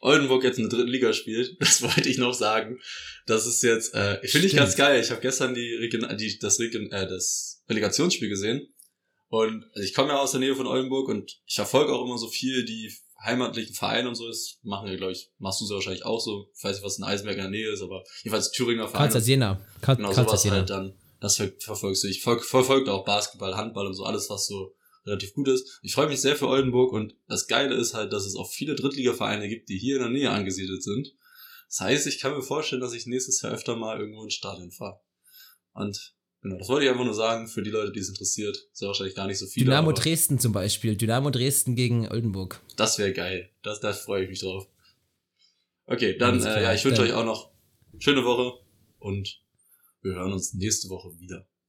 Oldenburg jetzt in der dritten Liga spielt. Das wollte ich noch sagen. Das ist jetzt, äh, finde ich ganz geil. Ich habe gestern die, Region, die das, Region, äh, das Relegationsspiel gesehen. Und also ich komme ja aus der Nähe von Oldenburg und ich verfolge auch immer so viel die heimatlichen Vereine und so. Das machen wir, glaube ich, machst du sie wahrscheinlich auch so. Ich weiß nicht, was in Eisenberg in der Nähe ist, aber jedenfalls Thüringer Vereine. Karlsruhe Jena. Karl, Genau, Karlsruhe sowas Jena. halt dann, das ver verfolgst du. Ich ver verfolge auch Basketball, Handball und so, alles, was so relativ gut ist. Ich freue mich sehr für Oldenburg und das Geile ist halt, dass es auch viele Drittligavereine gibt, die hier in der Nähe angesiedelt sind. Das heißt, ich kann mir vorstellen, dass ich nächstes Jahr öfter mal irgendwo ins Stadion fahre. Und genau, das wollte ich einfach nur sagen, für die Leute, die es interessiert. Ist ja wahrscheinlich gar nicht so viele. Dynamo Dresden zum Beispiel. Dynamo Dresden gegen Oldenburg. Das wäre geil. Das, da freue ich mich drauf. Okay, dann, äh, ja, ich wünsche euch auch noch schöne Woche und wir hören uns nächste Woche wieder.